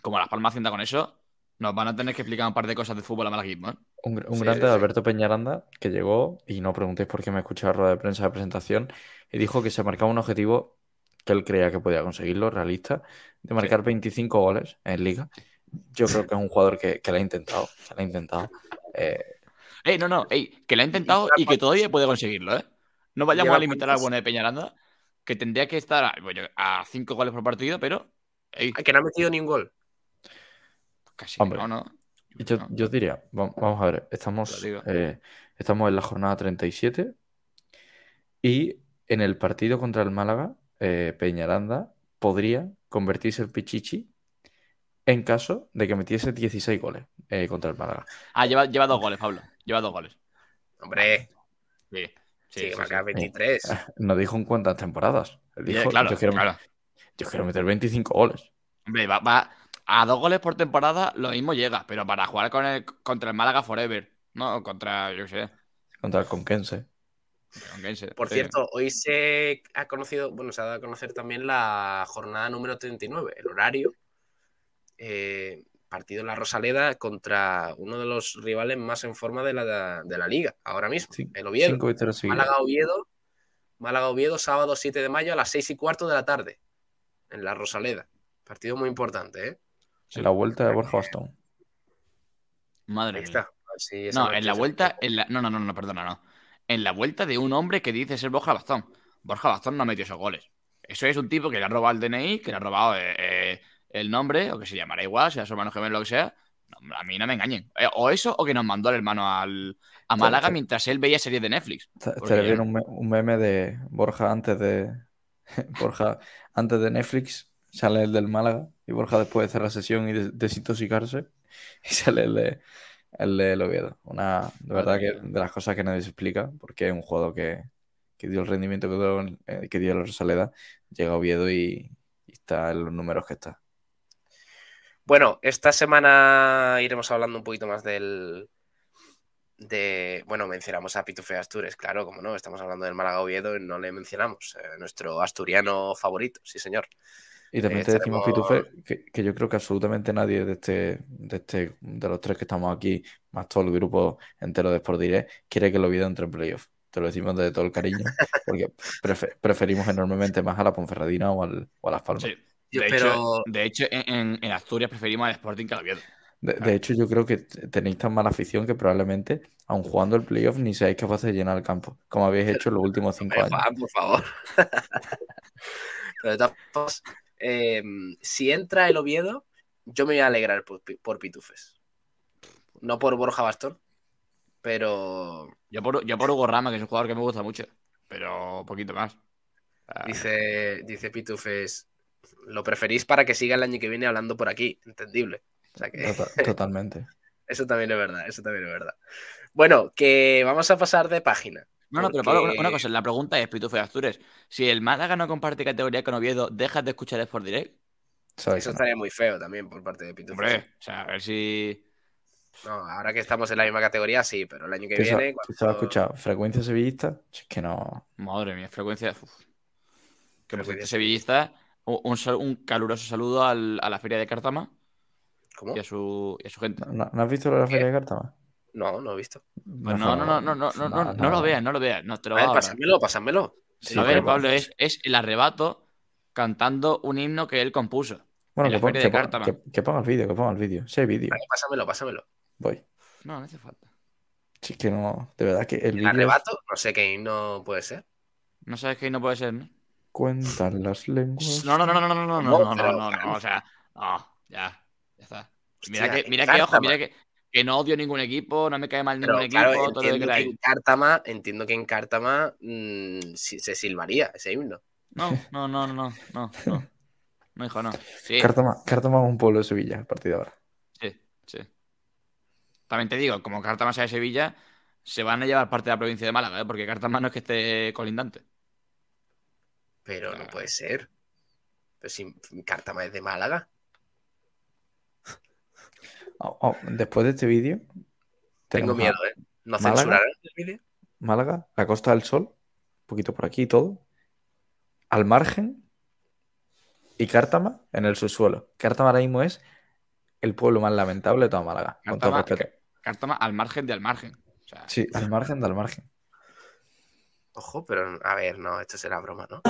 como Las Palmas hacienda con eso, nos van a tener que explicar un par de cosas de fútbol a Malaguismo. ¿eh? Un, un grande de Alberto Peñaranda que llegó, y no preguntéis por qué me escuché la rueda de prensa de presentación, y dijo que se marcaba un objetivo que él creía que podía conseguirlo, realista, de marcar 25 goles en Liga. Yo creo que es un jugador que, que lo ha intentado, que lo ha intentado. Eh... Ey, no, no, ey, que lo ha intentado y que todavía puede conseguirlo, ¿eh? No vayamos a limitar al bueno de Peñaranda, que tendría que estar a 5 goles por partido, pero. Ey. Que no ha metido ni un gol. Casi Hombre, no, no. Yo, yo, diría, vamos a ver, estamos, eh, estamos en la jornada 37 y en el partido contra el Málaga, eh, Peñaranda podría convertirse el Pichichi en caso de que metiese 16 goles eh, contra el Málaga. Ah, lleva, lleva dos goles, Pablo. Lleva dos goles. Hombre. Sí. Sí, sí, marcar 23. No dijo en cuántas temporadas. Dijo, claro, yo, quiero, claro. yo quiero meter 25 goles. Hombre, va, va, a dos goles por temporada lo mismo llega, pero para jugar con el, contra el Málaga Forever, ¿no? Contra, yo qué sé. Contra el Conquense. Por sí. cierto, hoy se ha conocido, bueno, se ha dado a conocer también la jornada número 39, el horario. Eh, partido en la Rosaleda contra uno de los rivales más en forma de la, de la liga, ahora mismo, Sí, el Oviedo. Málaga Oviedo, Málaga Oviedo, sábado 7 de mayo a las 6 y cuarto de la tarde, en la Rosaleda. Partido muy importante, ¿eh? La vuelta de Borja Bastón. Madre Ahí mía. está. No, en la vuelta. En la... No, no, no, no, perdona, no. En la vuelta de un hombre que dice ser Borja Bastón. Borja Bastón no ha metido esos goles. Eso es un tipo que le ha robado el DNI, que le ha robado eh, eh, el nombre, o que se llamará igual, sea su hermano gemelo lo que sea. No, a mí no me engañen. Eh, o eso, o que nos mandó el hermano al, a Málaga mientras él veía series de Netflix. Viene un, me- un meme de Borja antes de Borja antes de Netflix sale el del Málaga y Borja después de hacer la sesión y de- desintoxicarse y sale el de el de Oviedo. Una de verdad que de las cosas que nadie se explica porque es un jugador que, que dio el rendimiento que dio, eh, que dio la Rosaleda, llega a Oviedo y, y está en los números que está. Bueno, esta semana iremos hablando un poquito más del. De, bueno, mencionamos a Pitufe Astures, claro, como no, estamos hablando del Málaga Oviedo y no le mencionamos. eh, nuestro asturiano favorito, sí, señor. Y también te decimos, Pitufe, que, que yo creo que absolutamente nadie de este, de este, de los tres que estamos aquí, más todo el grupo entero de Sport Direct, quiere que el Oviedo entre en playoff. Te lo decimos desde todo el cariño, porque prefe- preferimos enormemente más a la Ponferradina o, al, o a Las Palmas. Sí. De, pero- hecho, de hecho, en, Asturias preferimos al Sporting que al Oviedo. De, de hecho, yo creo que tenéis tan mala afición que probablemente, aun jugando el playoff, ni seáis capaces de llenar el campo, como habéis hecho en los últimos cinco años. Por favor. Pero de todas formas, eh, si entra el Oviedo, yo me voy a alegrar por, Pi- por Pitufes. No por Borja Bastón, pero Yo por, yo por Hugo Rama, que es un jugador que me gusta mucho, pero poquito más. Ah, dice, dice Pitufes, lo preferís para que siga el año que viene hablando por aquí, entendible. O sea que Tota- Totalmente. eso también es verdad, eso también es verdad. Bueno, que vamos a pasar de página. No, no, pero Pablo, una, una cosa, la pregunta es, Pitufe de Asturias, si el Málaga no comparte categoría con Oviedo, ¿dejas de escuchar Sport Direct? Eso no. estaría muy feo también por parte de Pitufes. Hombre, o sea, a ver si... No, ahora que estamos en la misma categoría, sí, pero el año que ¿Qué se, viene. qué se va a cuando- escuchar? ¿Frecuencia sevillista? Es que no. Madre mía, frecuencia... uf. Que Frecuencia sevillista, un, un caluroso saludo al- a la feria de Cartama ¿Cómo? y a su, y a su gente. ¿No, no has visto lo de la Feria de Cártama? No, no he visto. Pues no, no, no, no, no, no, no, no lo veas, no lo veas, no te lo A ver, pásamelo, pásamelo. Sí, a ver, Pablo, es, es el arrebato cantando un himno que él compuso. Bueno, en la que, pon- que de pon- Cártama. que- que ponga el vídeo, que ponga el vídeo. Hay vídeo, Vale, pásamelo, pásamelo. voy. No, no hace falta. Si es que no. De verdad que el El vídeo. arrebato, no sé qué no puede ser. No sabes que ahí no puede ser, ¿no? Cuentan las lenguas. No, no, no, no, no, no, no, No, no, no, no, no, o sea, no, ya, ya está. Mira Hostia, que, mira que, ojo, mira que, que no odio ningún equipo, no me cae mal Pero ningún claro, equipo, todo lo que que en Cártama, entiendo que en Cártama mm, sí se silbaría ese himno. No, no, no, no, no, no, no. Hijo, no. Sí, Cártama, Cártama es un pueblo de Sevilla a partir de ahora. sí, sí. También te digo, como Cartama sea de Sevilla, se van a llevar parte de la provincia de Málaga, ¿eh? porque Cartama no es que esté colindante. Pero no Ah. puede ser. Pero si Cártama es de Málaga. Oh, oh, después de este vídeo. Tengo miedo, ¿eh? ¿No censurarán el vídeo? Málaga, la Costa del Sol, un poquito por aquí y todo. Al margen. Y Cártama en el subsuelo. Cártama ahora mismo es el pueblo más lamentable de toda Málaga. Cártama, con todo Cártama al margen de al margen. sí, al margen de al margen. Ojo, pero a ver, no, esto será broma, ¿no?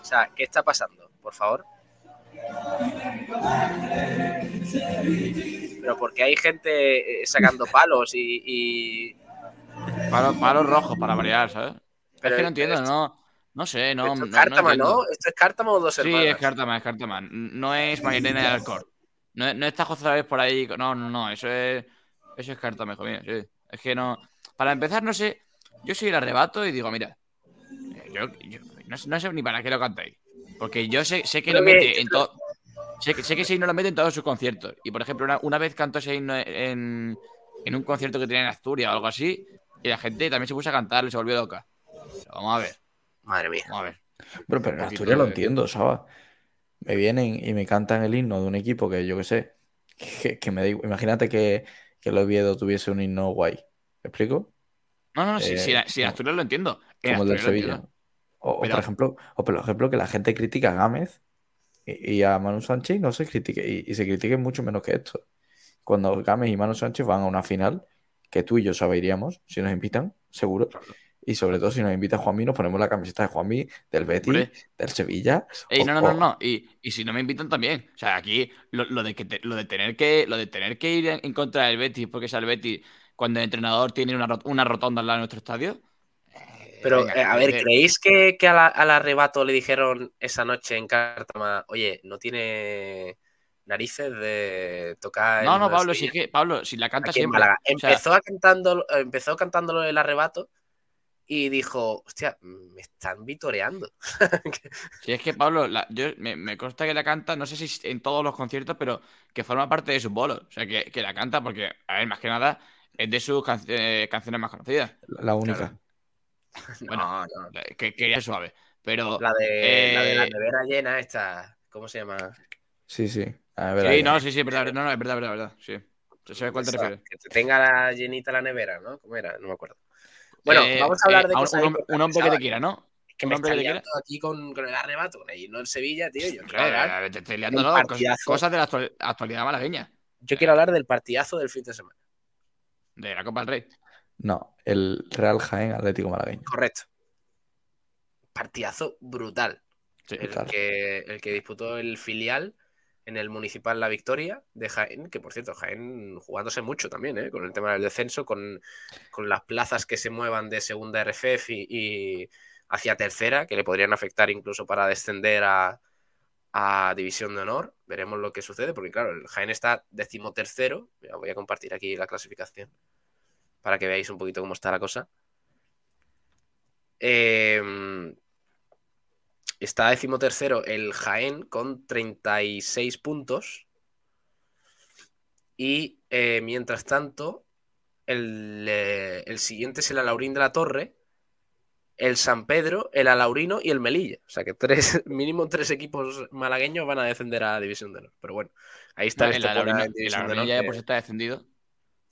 O sea, ¿qué está pasando? Por favor. Pero porque hay gente eh, sacando palos y, Palos, rojos para variar, ¿sabes? Pero es que no entiendo, no. No sé, no. Esto es Cártama, ¿no? ¿Esto es Cártama o dos hermanas? Sí, es Cártama, es Cártama. No es Marilena de Alcor. No, no está José vez por ahí. No, no, no. Eso es. Eso es Cártama, hijo mío. Sí. Es que no. Para empezar, no sé. Yo soy el arrebato y digo, mira. Eh, yo, no, sé ni para qué lo cantáis. Porque yo sé, sé que lo mete en todo. Sé, sé, que ese himno lo mete en todos sus conciertos. Y por ejemplo, una, vez cantó ese himno en, en, un concierto que tenía en Asturias o algo así. Y la gente también se puso a cantar y se volvió loca. vamos a ver. Madre mía. Vamos a ver. Pero, pero en Asturias lo entiendo, ¿sabes? Me vienen y me cantan el himno de un equipo que yo que sé. Que, me digo. Imagínate que, que el Oviedo tuviese un himno guay. ¿Me explico? No, no, no, si, si, en Asturias lo entiendo. como el del Sevilla. O, por ejemplo, o por ejemplo, que la gente critica a Gámez y, a Manu Sánchez y no se critique, y, y se critique mucho menos que esto. Cuando Gámez y Manu Sánchez van a una final, que tú y yo saberíamos, si nos invitan, seguro. Y sobre todo si nos invita Juanmi, nos ponemos la camiseta de Juanmi, del Betis, del Sevilla. no, no, no, no. Y, si no me invitan también. O sea, aquí lo, de que lo de tener que lo de tener que ir en contra del Betis porque es el Betis cuando el entrenador tiene una, una rotonda al lado de nuestro estadio. Eh, Pero, eh, a ver, ¿creéis que, al arrebato le dijeron esa noche en Cártama, oye, no tiene narices de tocar. No, no, Pablo, sí que, Pablo, si la canta siempre. Empezó, cantando, empezó cantándolo el arrebato y dijo, hostia, me están vitoreando. sí, es que Pablo, yo, me, consta que la canta, no sé si en todos los conciertos, pero que forma parte de su bolo. O sea, que, la canta porque, a ver, más que nada, es de sus eh, canciones más conocidas. La única. Bueno, Que, que, suave. Pero. La de, la de la eh, nevera llena, esta. ¿Cómo se llama? Sí, sí sí, no, sí, sí, es verdad, no, no, es verdad, es verdad, verdad, sí. Se ve cuál te refieres. Que tenga la llenita la nevera, ¿no? ¿Cómo era? No me acuerdo. Bueno, eh, vamos a hablar de eh, cosas un, un, hombre que te quiera, ¿no? Que me está liando aquí con, con, el arrebato, y no en Sevilla, tío. Yo hablar te estoy liando, no, cosas de la actualidad malagueña. Yo quiero hablar del partidazo del fin de semana. ¿De la Copa del Rey? No, el Real Jaén Atlético Malagueño. Correcto. Partidazo brutal. Sí, el, que, el que disputó el filial en el Municipal La Victoria de Jaén, que por cierto, Jaén jugándose mucho también, ¿eh? con el tema del descenso, con, las plazas que se muevan de segunda RFF y, hacia tercera, que le podrían afectar incluso para descender a, División de Honor. Veremos lo que sucede, porque claro, el Jaén está decimotercero. Voy a compartir aquí la clasificación para que veáis un poquito cómo está la cosa. Eh, Está decimotercero el Jaén con 36 puntos. Y eh, mientras tanto, eh, el, siguiente es el Alaurín de la Torre, el San Pedro, el Alaurino y el Melilla. O sea que tres, mínimo tres equipos malagueños van a descender a División de Honor. Pero bueno, ahí está el, Alaurino, el ya pues está descendido.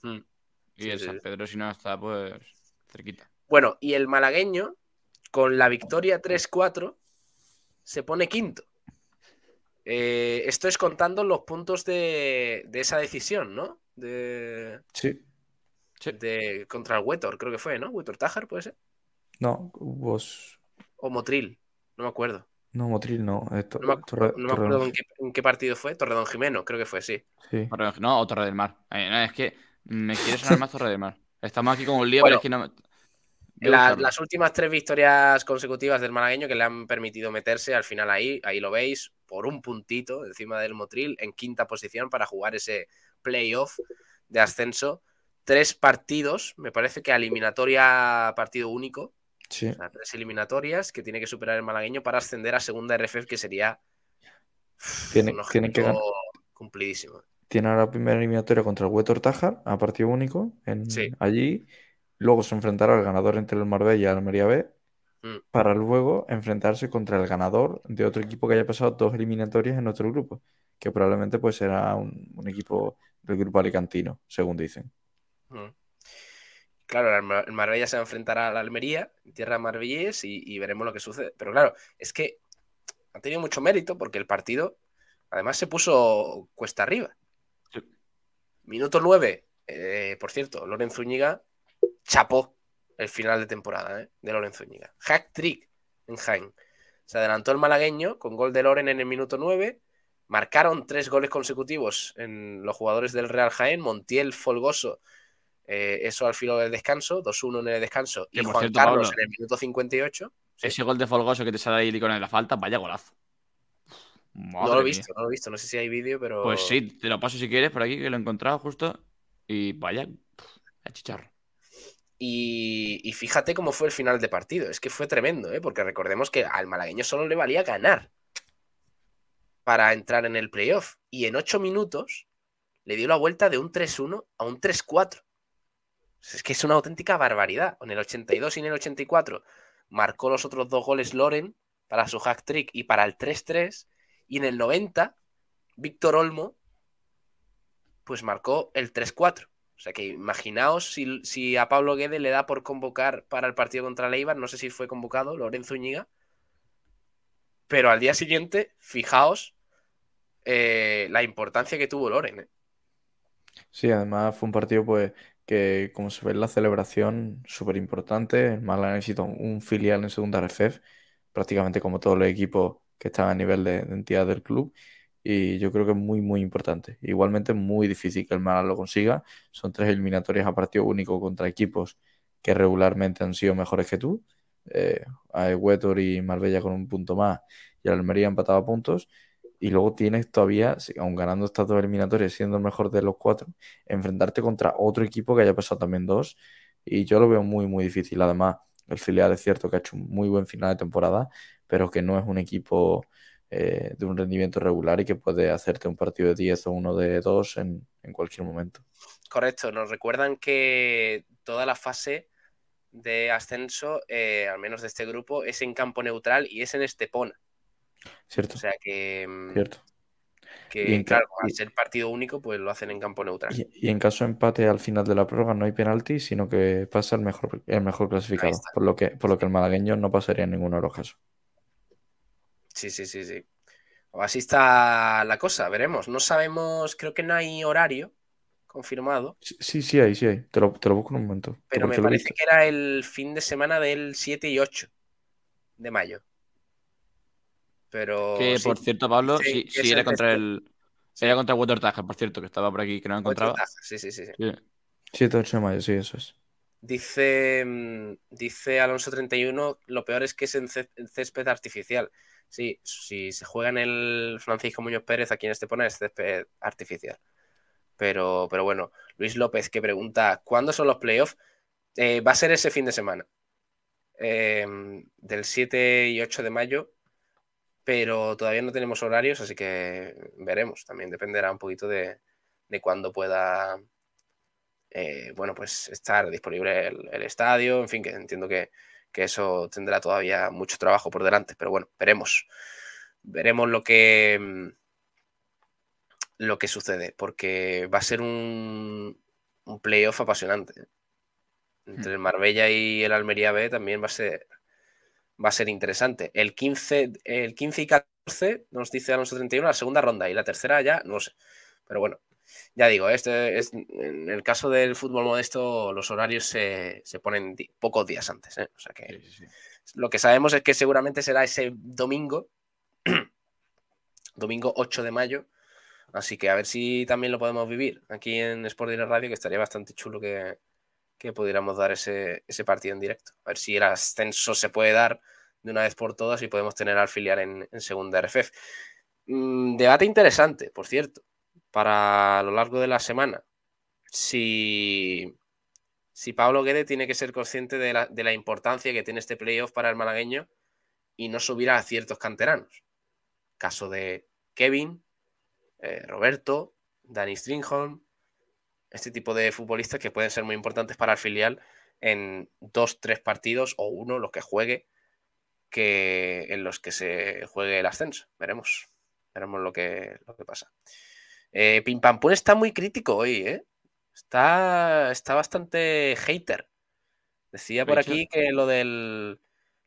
Hmm. Y el San Pedro, si no está, pues cerquita. Bueno, y el malagueño, con la victoria 3-4, se pone quinto. Eh, esto es contando los puntos de, esa decisión, ¿no? De, sí. De, contra el Wetor, creo que fue, ¿no? Wetor Tajar, ¿puede ser? No, vos. O Motril, no me acuerdo. No, Motril no. no, me, acuerdo en qué, partido fue. Torredón Jimeno, creo que fue, sí. No, o Torre del Mar. Eh, es que me quiere sonar más Torre del Mar. Estamos aquí como un lío, pero es que no las últimas tres victorias consecutivas del malagueño que le han permitido meterse al final ahí, ahí lo veis, por un puntito encima del Motril, en quinta posición para jugar ese playoff de ascenso. Tres partidos, me parece que eliminatoria partido único. Sí. tres eliminatorias que tiene que superar el malagueño para ascender a segunda RFF, que sería tiene, que cumplidísimo. tiene la primera eliminatoria contra el Huetor Tajar a partido único en, allí. Luego se enfrentará al ganador entre el Marbella y el Almería B mm. para luego enfrentarse contra el ganador de otro equipo que haya pasado dos eliminatorias en otro grupo, que probablemente pues será un, equipo del grupo alicantino, según dicen. Mm. Claro, el Marbella se enfrentará a la Almería, tierra marbellés, y, veremos lo que sucede. Pero claro, es que ha tenido mucho mérito porque el partido, además, se puso cuesta arriba. Minuto 9, eh, por cierto, Lorenzo Zúñiga chapó el final de temporada ¿eh? de Lorenzo Zúñiga. Hack trick en Jaén. Se adelantó el malagueño con gol de Loren en el minuto 9. Marcaron tres goles consecutivos en los jugadores del Real Jaén. Montiel, Folgoso eh, eso al filo del descanso, 2-1 en el descanso. y Juan Carlos en el minuto 58. Ese gol de Folgoso que te sale ahí con la falta, vaya golazo. no lo he visto, no lo he visto. No sé si hay vídeo, pero. Pues sí, te lo paso si quieres por aquí, que lo he encontrado justo. Y vaya, a chicharro. Y, fíjate cómo fue el final de partido. Es que fue tremendo, ¿eh? porque recordemos que al malagueño solo le valía ganar para entrar en el playoff. Y en 8 minutos le dio la vuelta de un 3-1 a un 3-4. Es que es una auténtica barbaridad. En el 82 y en el 84 marcó los otros dos goles Loren para su hack trick y para el 3-3. Y en el 90, Víctor Olmo, pues marcó el 3-4. O sea que imaginaos si, a Pablo Guede le da por convocar para el partido contra Leibar, no sé si fue convocado, Lorenzo Uñiga. Pero al día siguiente, fijaos eh, la importancia que tuvo Loren. ¿eh? Sí, además fue un partido pues que como se ve en la celebración, súper importante. El Málaga necesita un filial en segunda RFF, prácticamente como todos los equipos que están a nivel de, entidad del club. Y yo creo que es muy, muy importante. Igualmente muy difícil que el Málaga lo consiga. Son tres eliminatorias a partido único contra equipos que regularmente han sido mejores que tú. Eh, a y Marbella con un punto más y Almería empatado a puntos y luego tienes todavía, aún ganando estas dos eliminatorias, siendo el mejor de los cuatro, enfrentarte contra otro equipo que haya pasado también dos. Y yo lo veo muy, muy difícil. Además, el filial es cierto que ha hecho un muy buen final de temporada, pero que no es un equipo eh, de un rendimiento regular y que puede hacerte un partido de 10 o uno de 2 en, cualquier momento. Correcto, nos recuerdan que toda la fase de ascenso, eh, al menos de este grupo, es en campo neutral y es en Estepona. Cierto. O sea que. Mm, Cierto. Que, claro, al ser partido único, pues lo hacen en campo neutral. Y, en caso de empate al final de la prórroga no hay penalti, sino que pasa el mejor, el mejor clasificado. Por lo, que, por lo que el malagueño no pasaría en ninguno de los casos. Sí, sí, sí, sí. así está la cosa, veremos. No sabemos, creo que no hay horario confirmado. Sí, sí, hay, sí hay. Te lo, te lo busco en un momento. Pero me parece que era el fin de semana del 7 y 8 de mayo. Pero. Que por cierto, Pablo, sí, era contra el. Era contra el Water por cierto, que estaba por aquí, que no lo encontraba. Sí, sí, sí. sí. 7 8 de mayo, sí, eso es. Dice, mm, dice Alonso 31, lo peor es que es en césped artificial. Sí, si se juega en el Francisco Muñoz Pérez, aquí en Estepona es césped artificial. Pero, pero bueno, Luis López que pregunta, ¿cuándo son los playoffs? Eh, va a ser ese fin de semana. Eh, del 7 y 8 de mayo pero todavía no tenemos horarios, así que veremos. También dependerá un poquito de, de cuándo pueda eh, bueno, pues estar disponible el, estadio. En fin, que entiendo que, eso tendrá todavía mucho trabajo por delante, pero bueno, veremos. Veremos lo que mm, lo que sucede, porque va a ser un, un playoff apasionante. Entre hmm. el Marbella y el Almería B también va a ser va a ser interesante. El 15, el 15 y 14 nos dice Alonso 31 la segunda ronda y la tercera ya no sé. Pero bueno, ya digo, este es, en el caso del fútbol modesto los horarios se, ponen pocos días antes. ¿eh? O sea que lo que sabemos es que seguramente será ese domingo, domingo 8 de mayo. Así que a ver si también lo podemos vivir aquí en Sport Direct Radio, que estaría bastante chulo que, que pudiéramos dar ese, partido en directo. A ver si el ascenso se puede dar de una vez por todas y podemos tener al filial en, segunda RFF. Mm, debate interesante, por cierto, para lo largo de la semana. Si, si Pablo Guede tiene que ser consciente de la, importancia que tiene este playoff para el malagueño y no subir a ciertos canteranos. Caso de Kevin, eh, Roberto, Danny Stringholm, este tipo de futbolistas que pueden ser muy importantes para el filial en dos, tres partidos o uno, los que juegue, que en los que se juegue el ascenso. Veremos. Veremos lo que, lo que pasa. Eh, está muy crítico hoy, ¿eh? Está, está bastante hater. Decía por aquí que lo del,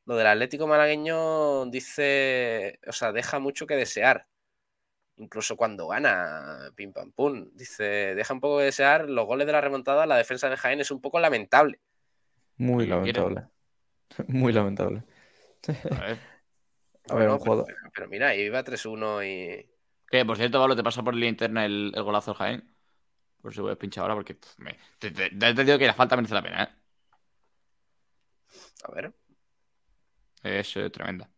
lo del Atlético malagueño dice, o sea, deja mucho que desear. Incluso cuando gana Pim Pam Pum. Dice, deja un poco de desear. Los goles de la remontada, la defensa de Jaén es un poco lamentable. Muy lamentable. Muy lamentable. A ver, un juego. Pero, mira, iba 3-1 y. Que por cierto, Pablo, te pasa por la interna el, golazo del Jaén. Por eso voy a pinchar ahora porque te, te, digo que la falta merece la pena, ¿eh? A ver. Es eh, tremenda.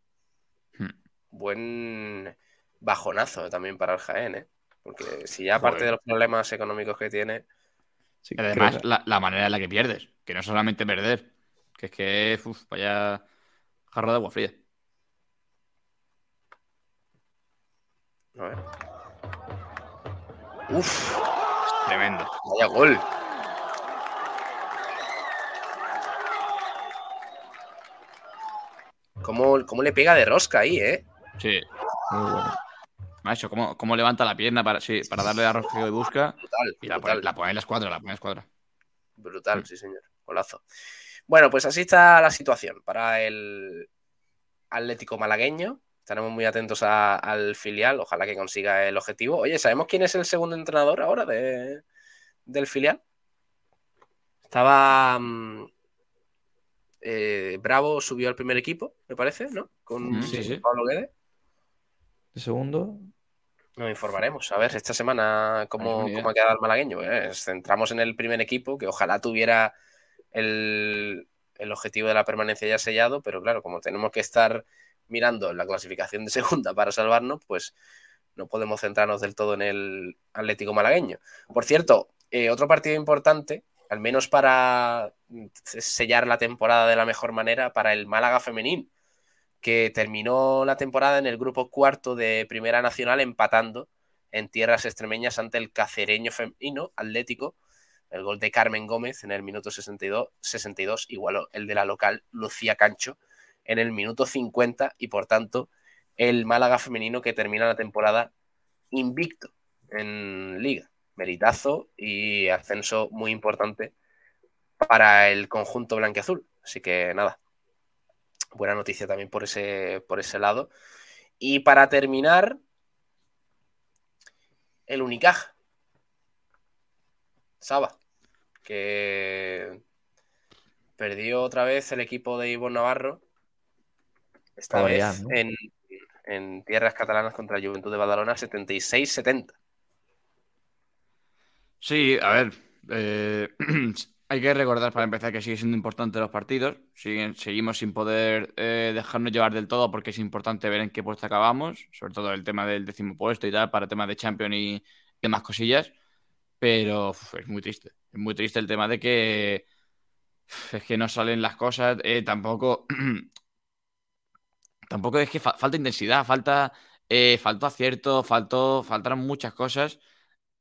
Hmm. Buen bajonazo también para el Jaén, ¿eh? Porque si ya aparte de los problemas económicos que tiene. Además, la, manera en la que pierdes, que no solamente perder, que es que, uf, vaya jarro de agua fría. A ver. Uf, tremendo. Vaya gol. ¿Cómo, ¿Cómo, le pega de rosca ahí, eh? Sí, muy bueno. Macho, ¿cómo, cómo levanta la pierna para, sí, para darle a rosca y busca? Brutal, y la, Pone, la pone en la escuadra, la pone en la escuadra. Brutal, mm. sí, señor. Golazo. Bueno, pues así está la situación para el Atlético malagueño. Estaremos muy atentos al filial, ojalá que consiga el objetivo. Oye, ¿sabemos quién es el segundo entrenador ahora de, del filial? Estaba mm, eh, Bravo, subió al primer equipo, me parece, ¿no? Con Pablo Guedes. ¿El segundo? Nos informaremos. A ver, esta semana cómo, cómo ha quedado el malagueño. centramos en el primer equipo, que ojalá tuviera el, el objetivo de la permanencia ya sellado, pero claro, como tenemos que estar mirando la clasificación de segunda para salvarnos, pues no podemos centrarnos del todo en el Atlético malagueño. Por cierto, eh, otro partido importante, al menos para sellar la temporada de la mejor manera, para el Málaga femenino, que terminó la temporada en el grupo cuarto de Primera Nacional empatando en tierras extremeñas ante el cacereño femenino Atlético. El gol de Carmen Gómez en el minuto 62, 62 igualó el de la local Lucía Cancho en el minuto 50 y por tanto el Málaga femenino que termina la temporada invicto en liga. Meritazo y ascenso muy importante para el conjunto blanqueazul. Así que nada, buena noticia también por ese, por ese lado. Y para terminar, el Unicaja. Saba, que perdió otra vez el equipo de Ivo Navarro esta vez en, tierras catalanas contra la Juventud de Badalona 76-70. Sí, a ver. Eh, hay que recordar para empezar que sigue siendo importante los partidos. seguimos sin poder eh, dejarnos llevar del todo porque es importante ver en qué puesto acabamos. Sobre todo el tema del décimo puesto y tal, para temas de Champions y demás cosillas. Pero es muy triste. Es muy triste el tema de que es que no salen las cosas. Eh, tampoco tampoco es que falta intensidad, falta, eh, faltó acierto, faltó, faltaron muchas cosas.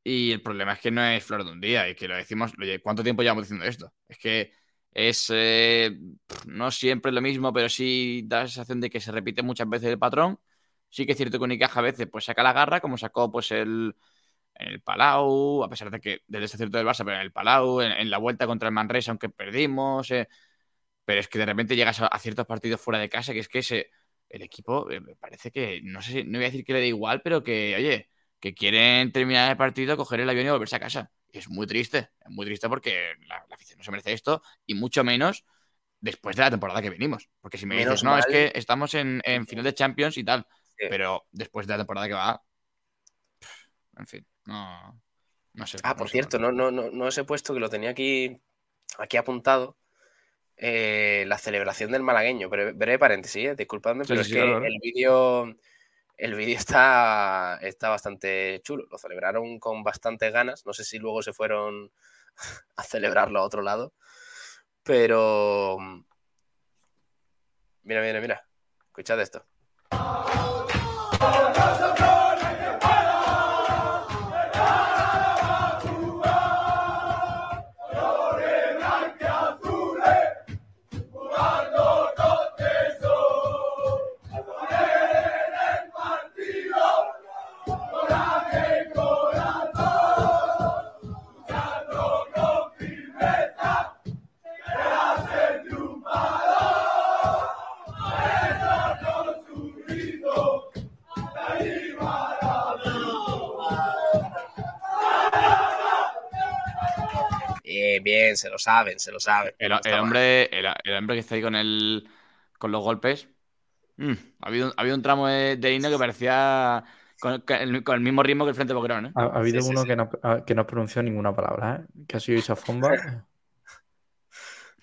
Y el problema es que no es flor de un día, y que lo decimos, ¿cuánto tiempo llevamos diciendo esto? Es que es eh, no siempre lo mismo, pero sí da la sensación de que se repite muchas veces el patrón. Sí que es cierto que Unicaja a veces pues saca la garra, como sacó pues el, el Palau, a pesar de que desde ese cierto del Barça, pero en el Palau, en, la vuelta contra el Manresa, aunque perdimos. Eh, pero es que de repente llegas a, a, ciertos partidos fuera de casa que es que se, el equipo eh, me parece que, no sé no voy a decir que le da igual, pero que, oye, que quieren terminar el partido, coger el avión y volverse a casa. es muy triste, es muy triste porque la, afición no se merece esto y mucho menos después de la temporada que venimos. Porque si me dices, no, es que estamos en, final de Champions y tal, pero después de la temporada que va, en fin, no, no sé. Ah, por cierto, no, no, no, no os he puesto que lo tenía aquí, aquí apuntado eh, la celebración del malagueño. Breve, paréntesis, ¿eh? disculpadme, pero es que el vídeo el vídeo está, está bastante chulo. Lo celebraron con bastantes ganas. No sé si luego se fueron a celebrarlo a otro lado. Pero. Mira, mira, mira. Escuchad esto. Bien, bien, se lo saben, se lo saben. El, hombre, el, hombre que está ahí con el con los golpes. Mm, ha, habido, un tramo de, de que parecía con, el, mismo ritmo que el Frente Boquerón. ¿eh? Ha, habido uno Que, no, que no pronunció ninguna palabra, ¿eh? que ha sido esa fomba.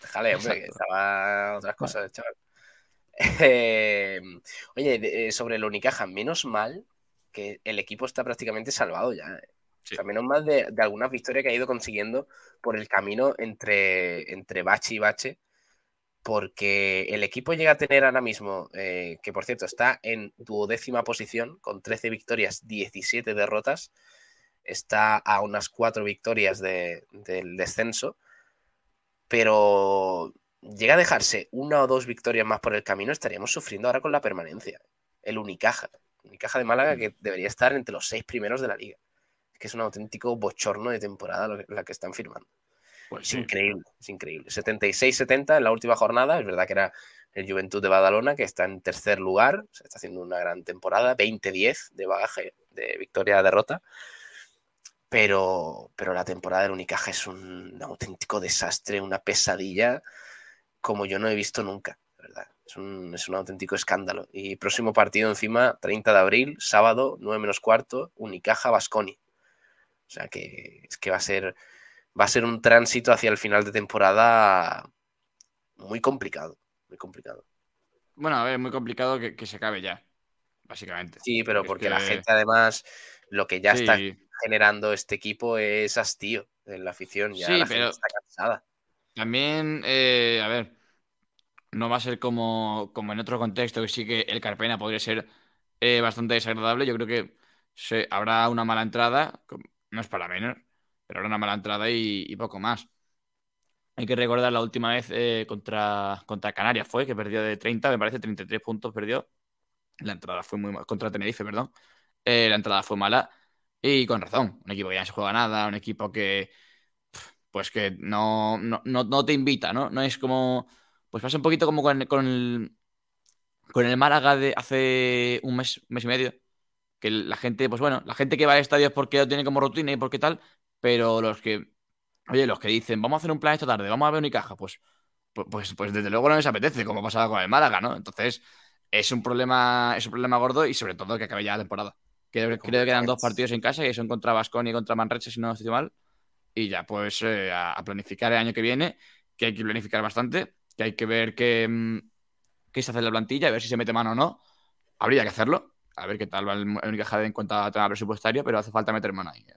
Déjale, hombre, que estaba otras cosas, chaval. Eh, oye, sobre el Unicaja, menos mal que el equipo está prácticamente salvado ya. Eh. Sea, menos mal de, algunas victorias que ha ido consiguiendo por el camino entre, entre Bache y Bache, porque el equipo llega a tener ahora mismo, que por cierto está en duodécima posición, con 13 victorias, 17 derrotas, está a unas 4 victorias del descenso, pero llega a dejarse una o dos victorias más por el camino, estaríamos sufriendo ahora con la permanencia. El Unicaja. Unicaja de Málaga que debería estar entre los seis primeros de la liga. Es que es un auténtico bochorno de temporada la que están firmando. Pues es increíble, es increíble. 76-70 en la última jornada. Es verdad que era el Juventud de Badalona, que está en tercer lugar. Se está haciendo una gran temporada. 20-10 de bagaje, de victoria-derrota. Pero, pero la temporada del Unicaja es un auténtico desastre, una pesadilla como yo no he visto nunca, verdad. Es un, auténtico escándalo. Y próximo partido encima, 30 de abril, sábado, 9 menos cuarto, Unicaja Basconi. O sea que es que va a ser va a ser un tránsito hacia el final de temporada muy complicado, muy complicado. Bueno, a ver, muy complicado que, se acabe ya, básicamente. Sí, pero porque la gente además lo que ya está generando este equipo es hastío en la afición, ya la gente está cansada. También, eh, a ver, no va a ser como, como en otro contexto, que sí que el Carpena podría ser eh, bastante desagradable. Yo creo que se, habrá una mala entrada, no es para menos, pero habrá una mala entrada y, poco más. Hay que recordar la última vez eh, contra, contra Canarias fue, que perdió de 30, me parece 33 puntos perdió. La entrada fue muy contra Tenerife, perdón. la entrada fue mala y con razón. Un equipo que ya no se juega nada, un equipo que pues que no, no, te invita, ¿no? No es como. Pues pasa un poquito como con, con, el, con el Málaga de hace un mes, mes y medio. Que la gente, pues bueno, la gente que va al estadio es porque lo tiene como rutina y porque tal, pero los que. Oye, los que dicen, vamos a hacer un plan esta tarde, vamos a ver una caja, pues, pues, pues, desde luego no les apetece, como pasaba con el Málaga, ¿no? Entonces, es un problema, es un problema gordo y sobre todo que acabe ya la temporada. Creo, creo que quedan dos partidos en casa, que son contra Vasconi y contra Manreche, si no estoy mal y ya pues eh, a, planificar el año que viene, que hay que planificar bastante, que hay que ver qué, mm, qué se hace en la plantilla, a ver si se mete mano o no. Habría que hacerlo, a ver qué tal va el Unicaja en cuanto a tema presupuestario, pero hace falta meter mano ahí. ¿eh?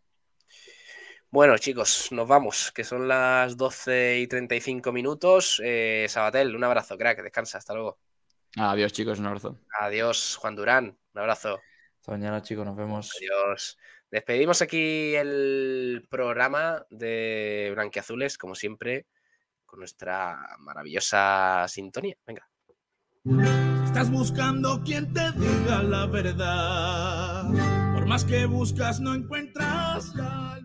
Bueno, chicos, nos vamos, que son las 12 y 35 minutos. Eh, Sabatel, un abrazo, crack, descansa, hasta luego. Adiós, chicos, un abrazo. Adiós, Juan Durán, un abrazo. Hasta mañana, chicos, nos vemos. Adiós. Despedimos aquí el programa de Blanquiazules, como siempre, con nuestra maravillosa sintonía. Venga. Estás buscando quien te diga la verdad. Por más que buscas, no encuentras.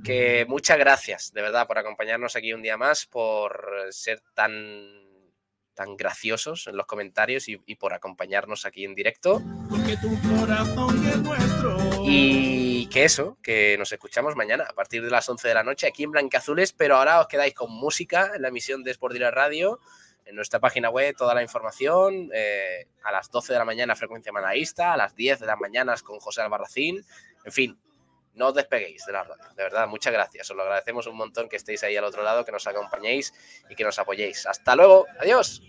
Que muchas gracias, de verdad, por acompañarnos aquí un día más, por ser tan tan graciosos en los comentarios y, por acompañarnos aquí en directo. Y que eso, que nos escuchamos mañana a partir de las 11 de la noche aquí en Blancazules, pero ahora os quedáis con música en la emisión de Sport Radio, en nuestra página web toda la información, eh, a las 12 de la mañana frecuencia manaísta, a las 10 de las mañanas con José Albarracín, en fin, no os despeguéis de la radio. De verdad, muchas gracias. Os lo agradecemos un montón que estéis ahí al otro lado, que nos acompañéis y que nos apoyéis. Hasta luego. Adiós.